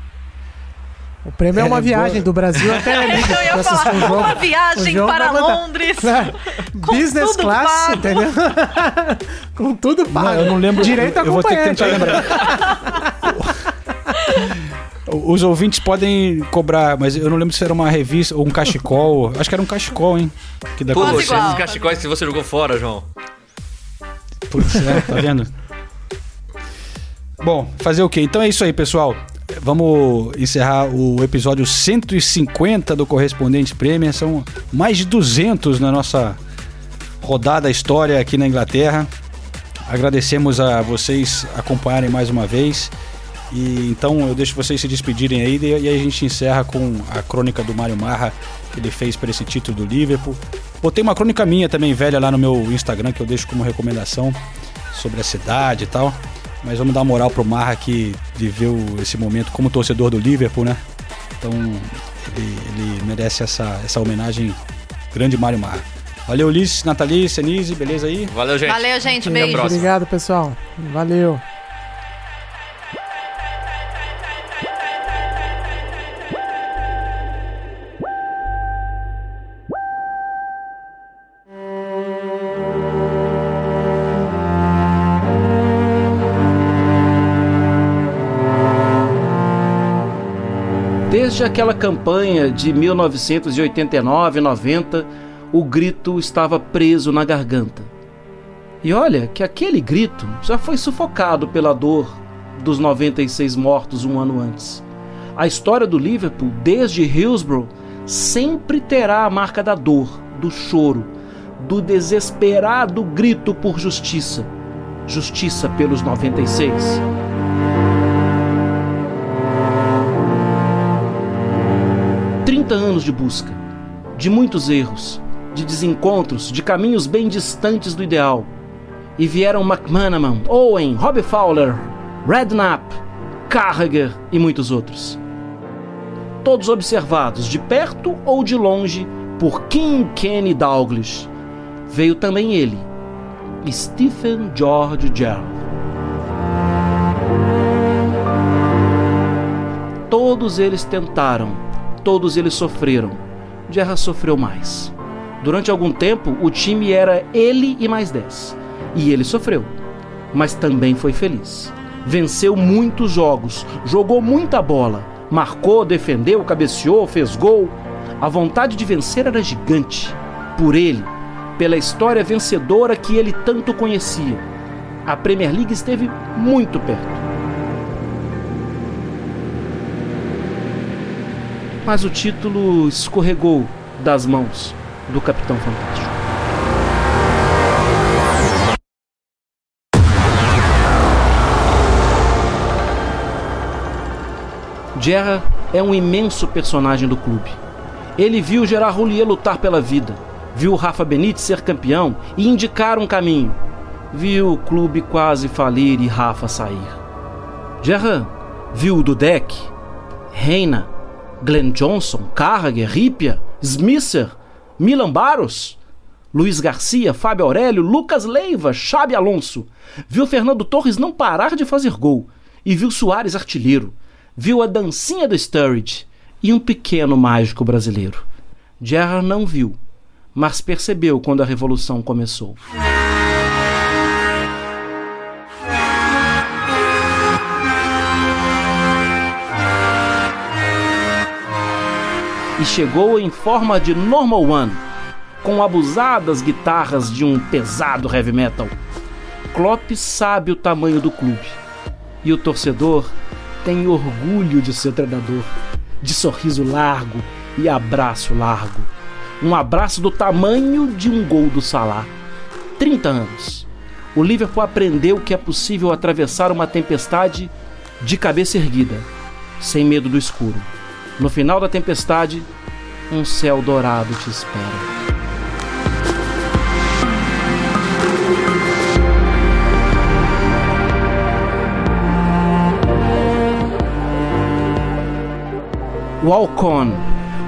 O prêmio é,
É,
uma
boa.
viagem do Brasil até ali
Eu
pra
ia
assistir
falar,
um jogo.
uma viagem para. Londres. Com
Business
tudo
class,
pago.
entendeu? Com tudo pago.
Não, eu não lembro.
Direito
eu, eu vou ter que tentar lembrar. Os ouvintes podem cobrar, mas eu não lembro se era uma revista ou um cachecol. Acho que era um cachecol, hein? Que da
Poxa,
igual.
esses cachecóis que você jogou fora, João.
Putz, é, tá vendo? Bom, fazer o quê? Então é isso aí, pessoal. Vamos encerrar o episódio 150 do Correspondente Premier. São mais de 200 na nossa rodada história aqui na Inglaterra. Agradecemos a vocês acompanharem mais uma vez. E então eu deixo vocês se despedirem aí e aí a gente encerra com a crônica do Mário Marra que ele fez para esse título do Liverpool. Botei uma crônica minha também velha lá no meu Instagram que eu deixo como recomendação sobre a cidade e tal. Mas vamos dar moral pro Marra que viveu esse momento como torcedor do Liverpool, né? Então ele, ele merece essa, essa homenagem grande Mário Marra. Valeu, Ulisses, Nathalie, Senise, beleza aí?
Valeu, gente.
Valeu, gente. Beijo.
Obrigado, pessoal. Valeu.
Desde aquela campanha de 1989-90, o grito estava preso na garganta. E olha que aquele grito já foi sufocado pela dor dos 96 mortos um ano antes. A história do Liverpool, desde Hillsborough, sempre terá a marca da dor, do choro, do desesperado grito por justiça. Justiça pelos 96. Trinta anos de busca, de muitos erros, de desencontros, de caminhos bem distantes do ideal. E vieram McManaman, Owen, Robbie Fowler, Redknapp, Carragher e muitos outros. Todos observados de perto ou de longe por King Kenny Dalglish. Veio também ele, Stephen George Gerrard. Todos eles tentaram, todos eles sofreram. Gerra sofreu mais. Durante algum tempo, o time era ele e mais 10. E ele sofreu, mas também foi feliz. Venceu muitos jogos, jogou muita bola, marcou, defendeu, cabeceou, fez gol. A vontade de vencer era gigante. Por ele, pela história vencedora que ele tanto conhecia. A Premier League esteve muito perto. Mas o título escorregou das mãos do Capitão Fantástico. Gerra é um imenso personagem do clube. Ele viu Gerard Roulier lutar pela vida, viu Rafa Benítez ser campeão e indicar um caminho, viu o clube quase falir e Rafa sair. Gerard viu o Dudek, Reina, Glenn Johnson, Carragher, Ripia, Smisser, Milan Barros, Luiz Garcia, Fábio Aurélio, Lucas Leiva, Xabi Alonso. Viu Fernando Torres não parar de fazer gol e viu Soares artilheiro. Viu a dancinha do Sturridge e um pequeno mágico brasileiro. Gerrard não viu, mas percebeu quando a revolução começou. E chegou em forma de Normal One, com abusadas guitarras de um pesado heavy metal. Klopp sabe o tamanho do clube e o torcedor tem orgulho de ser treinador, de sorriso largo e abraço largo. Um abraço do tamanho de um gol do Salah. 30 anos. O Liverpool aprendeu que é possível atravessar uma tempestade de cabeça erguida, sem medo do escuro. No final da tempestade, um céu dourado te espera. Walcon,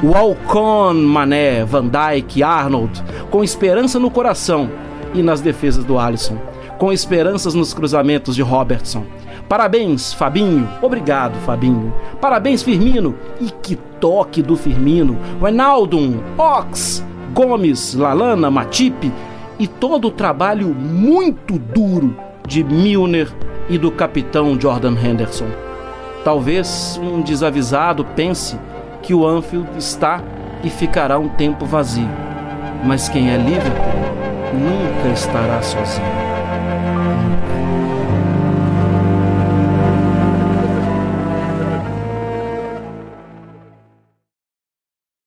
Walcon, Mané, Van Dijk, Arnold, com esperança no coração e nas defesas do Alisson, com esperanças nos cruzamentos de Robertson. Parabéns, Fabinho. Obrigado, Fabinho. Parabéns, Firmino. E que toque do Firmino. Wijnaldum, Ox, Gomes, Lalana, Matip e todo o trabalho muito duro de Milner e do capitão Jordan Henderson. Talvez um desavisado pense que o Anfield está e ficará um tempo vazio. Mas quem é Liverpool nunca estará sozinho.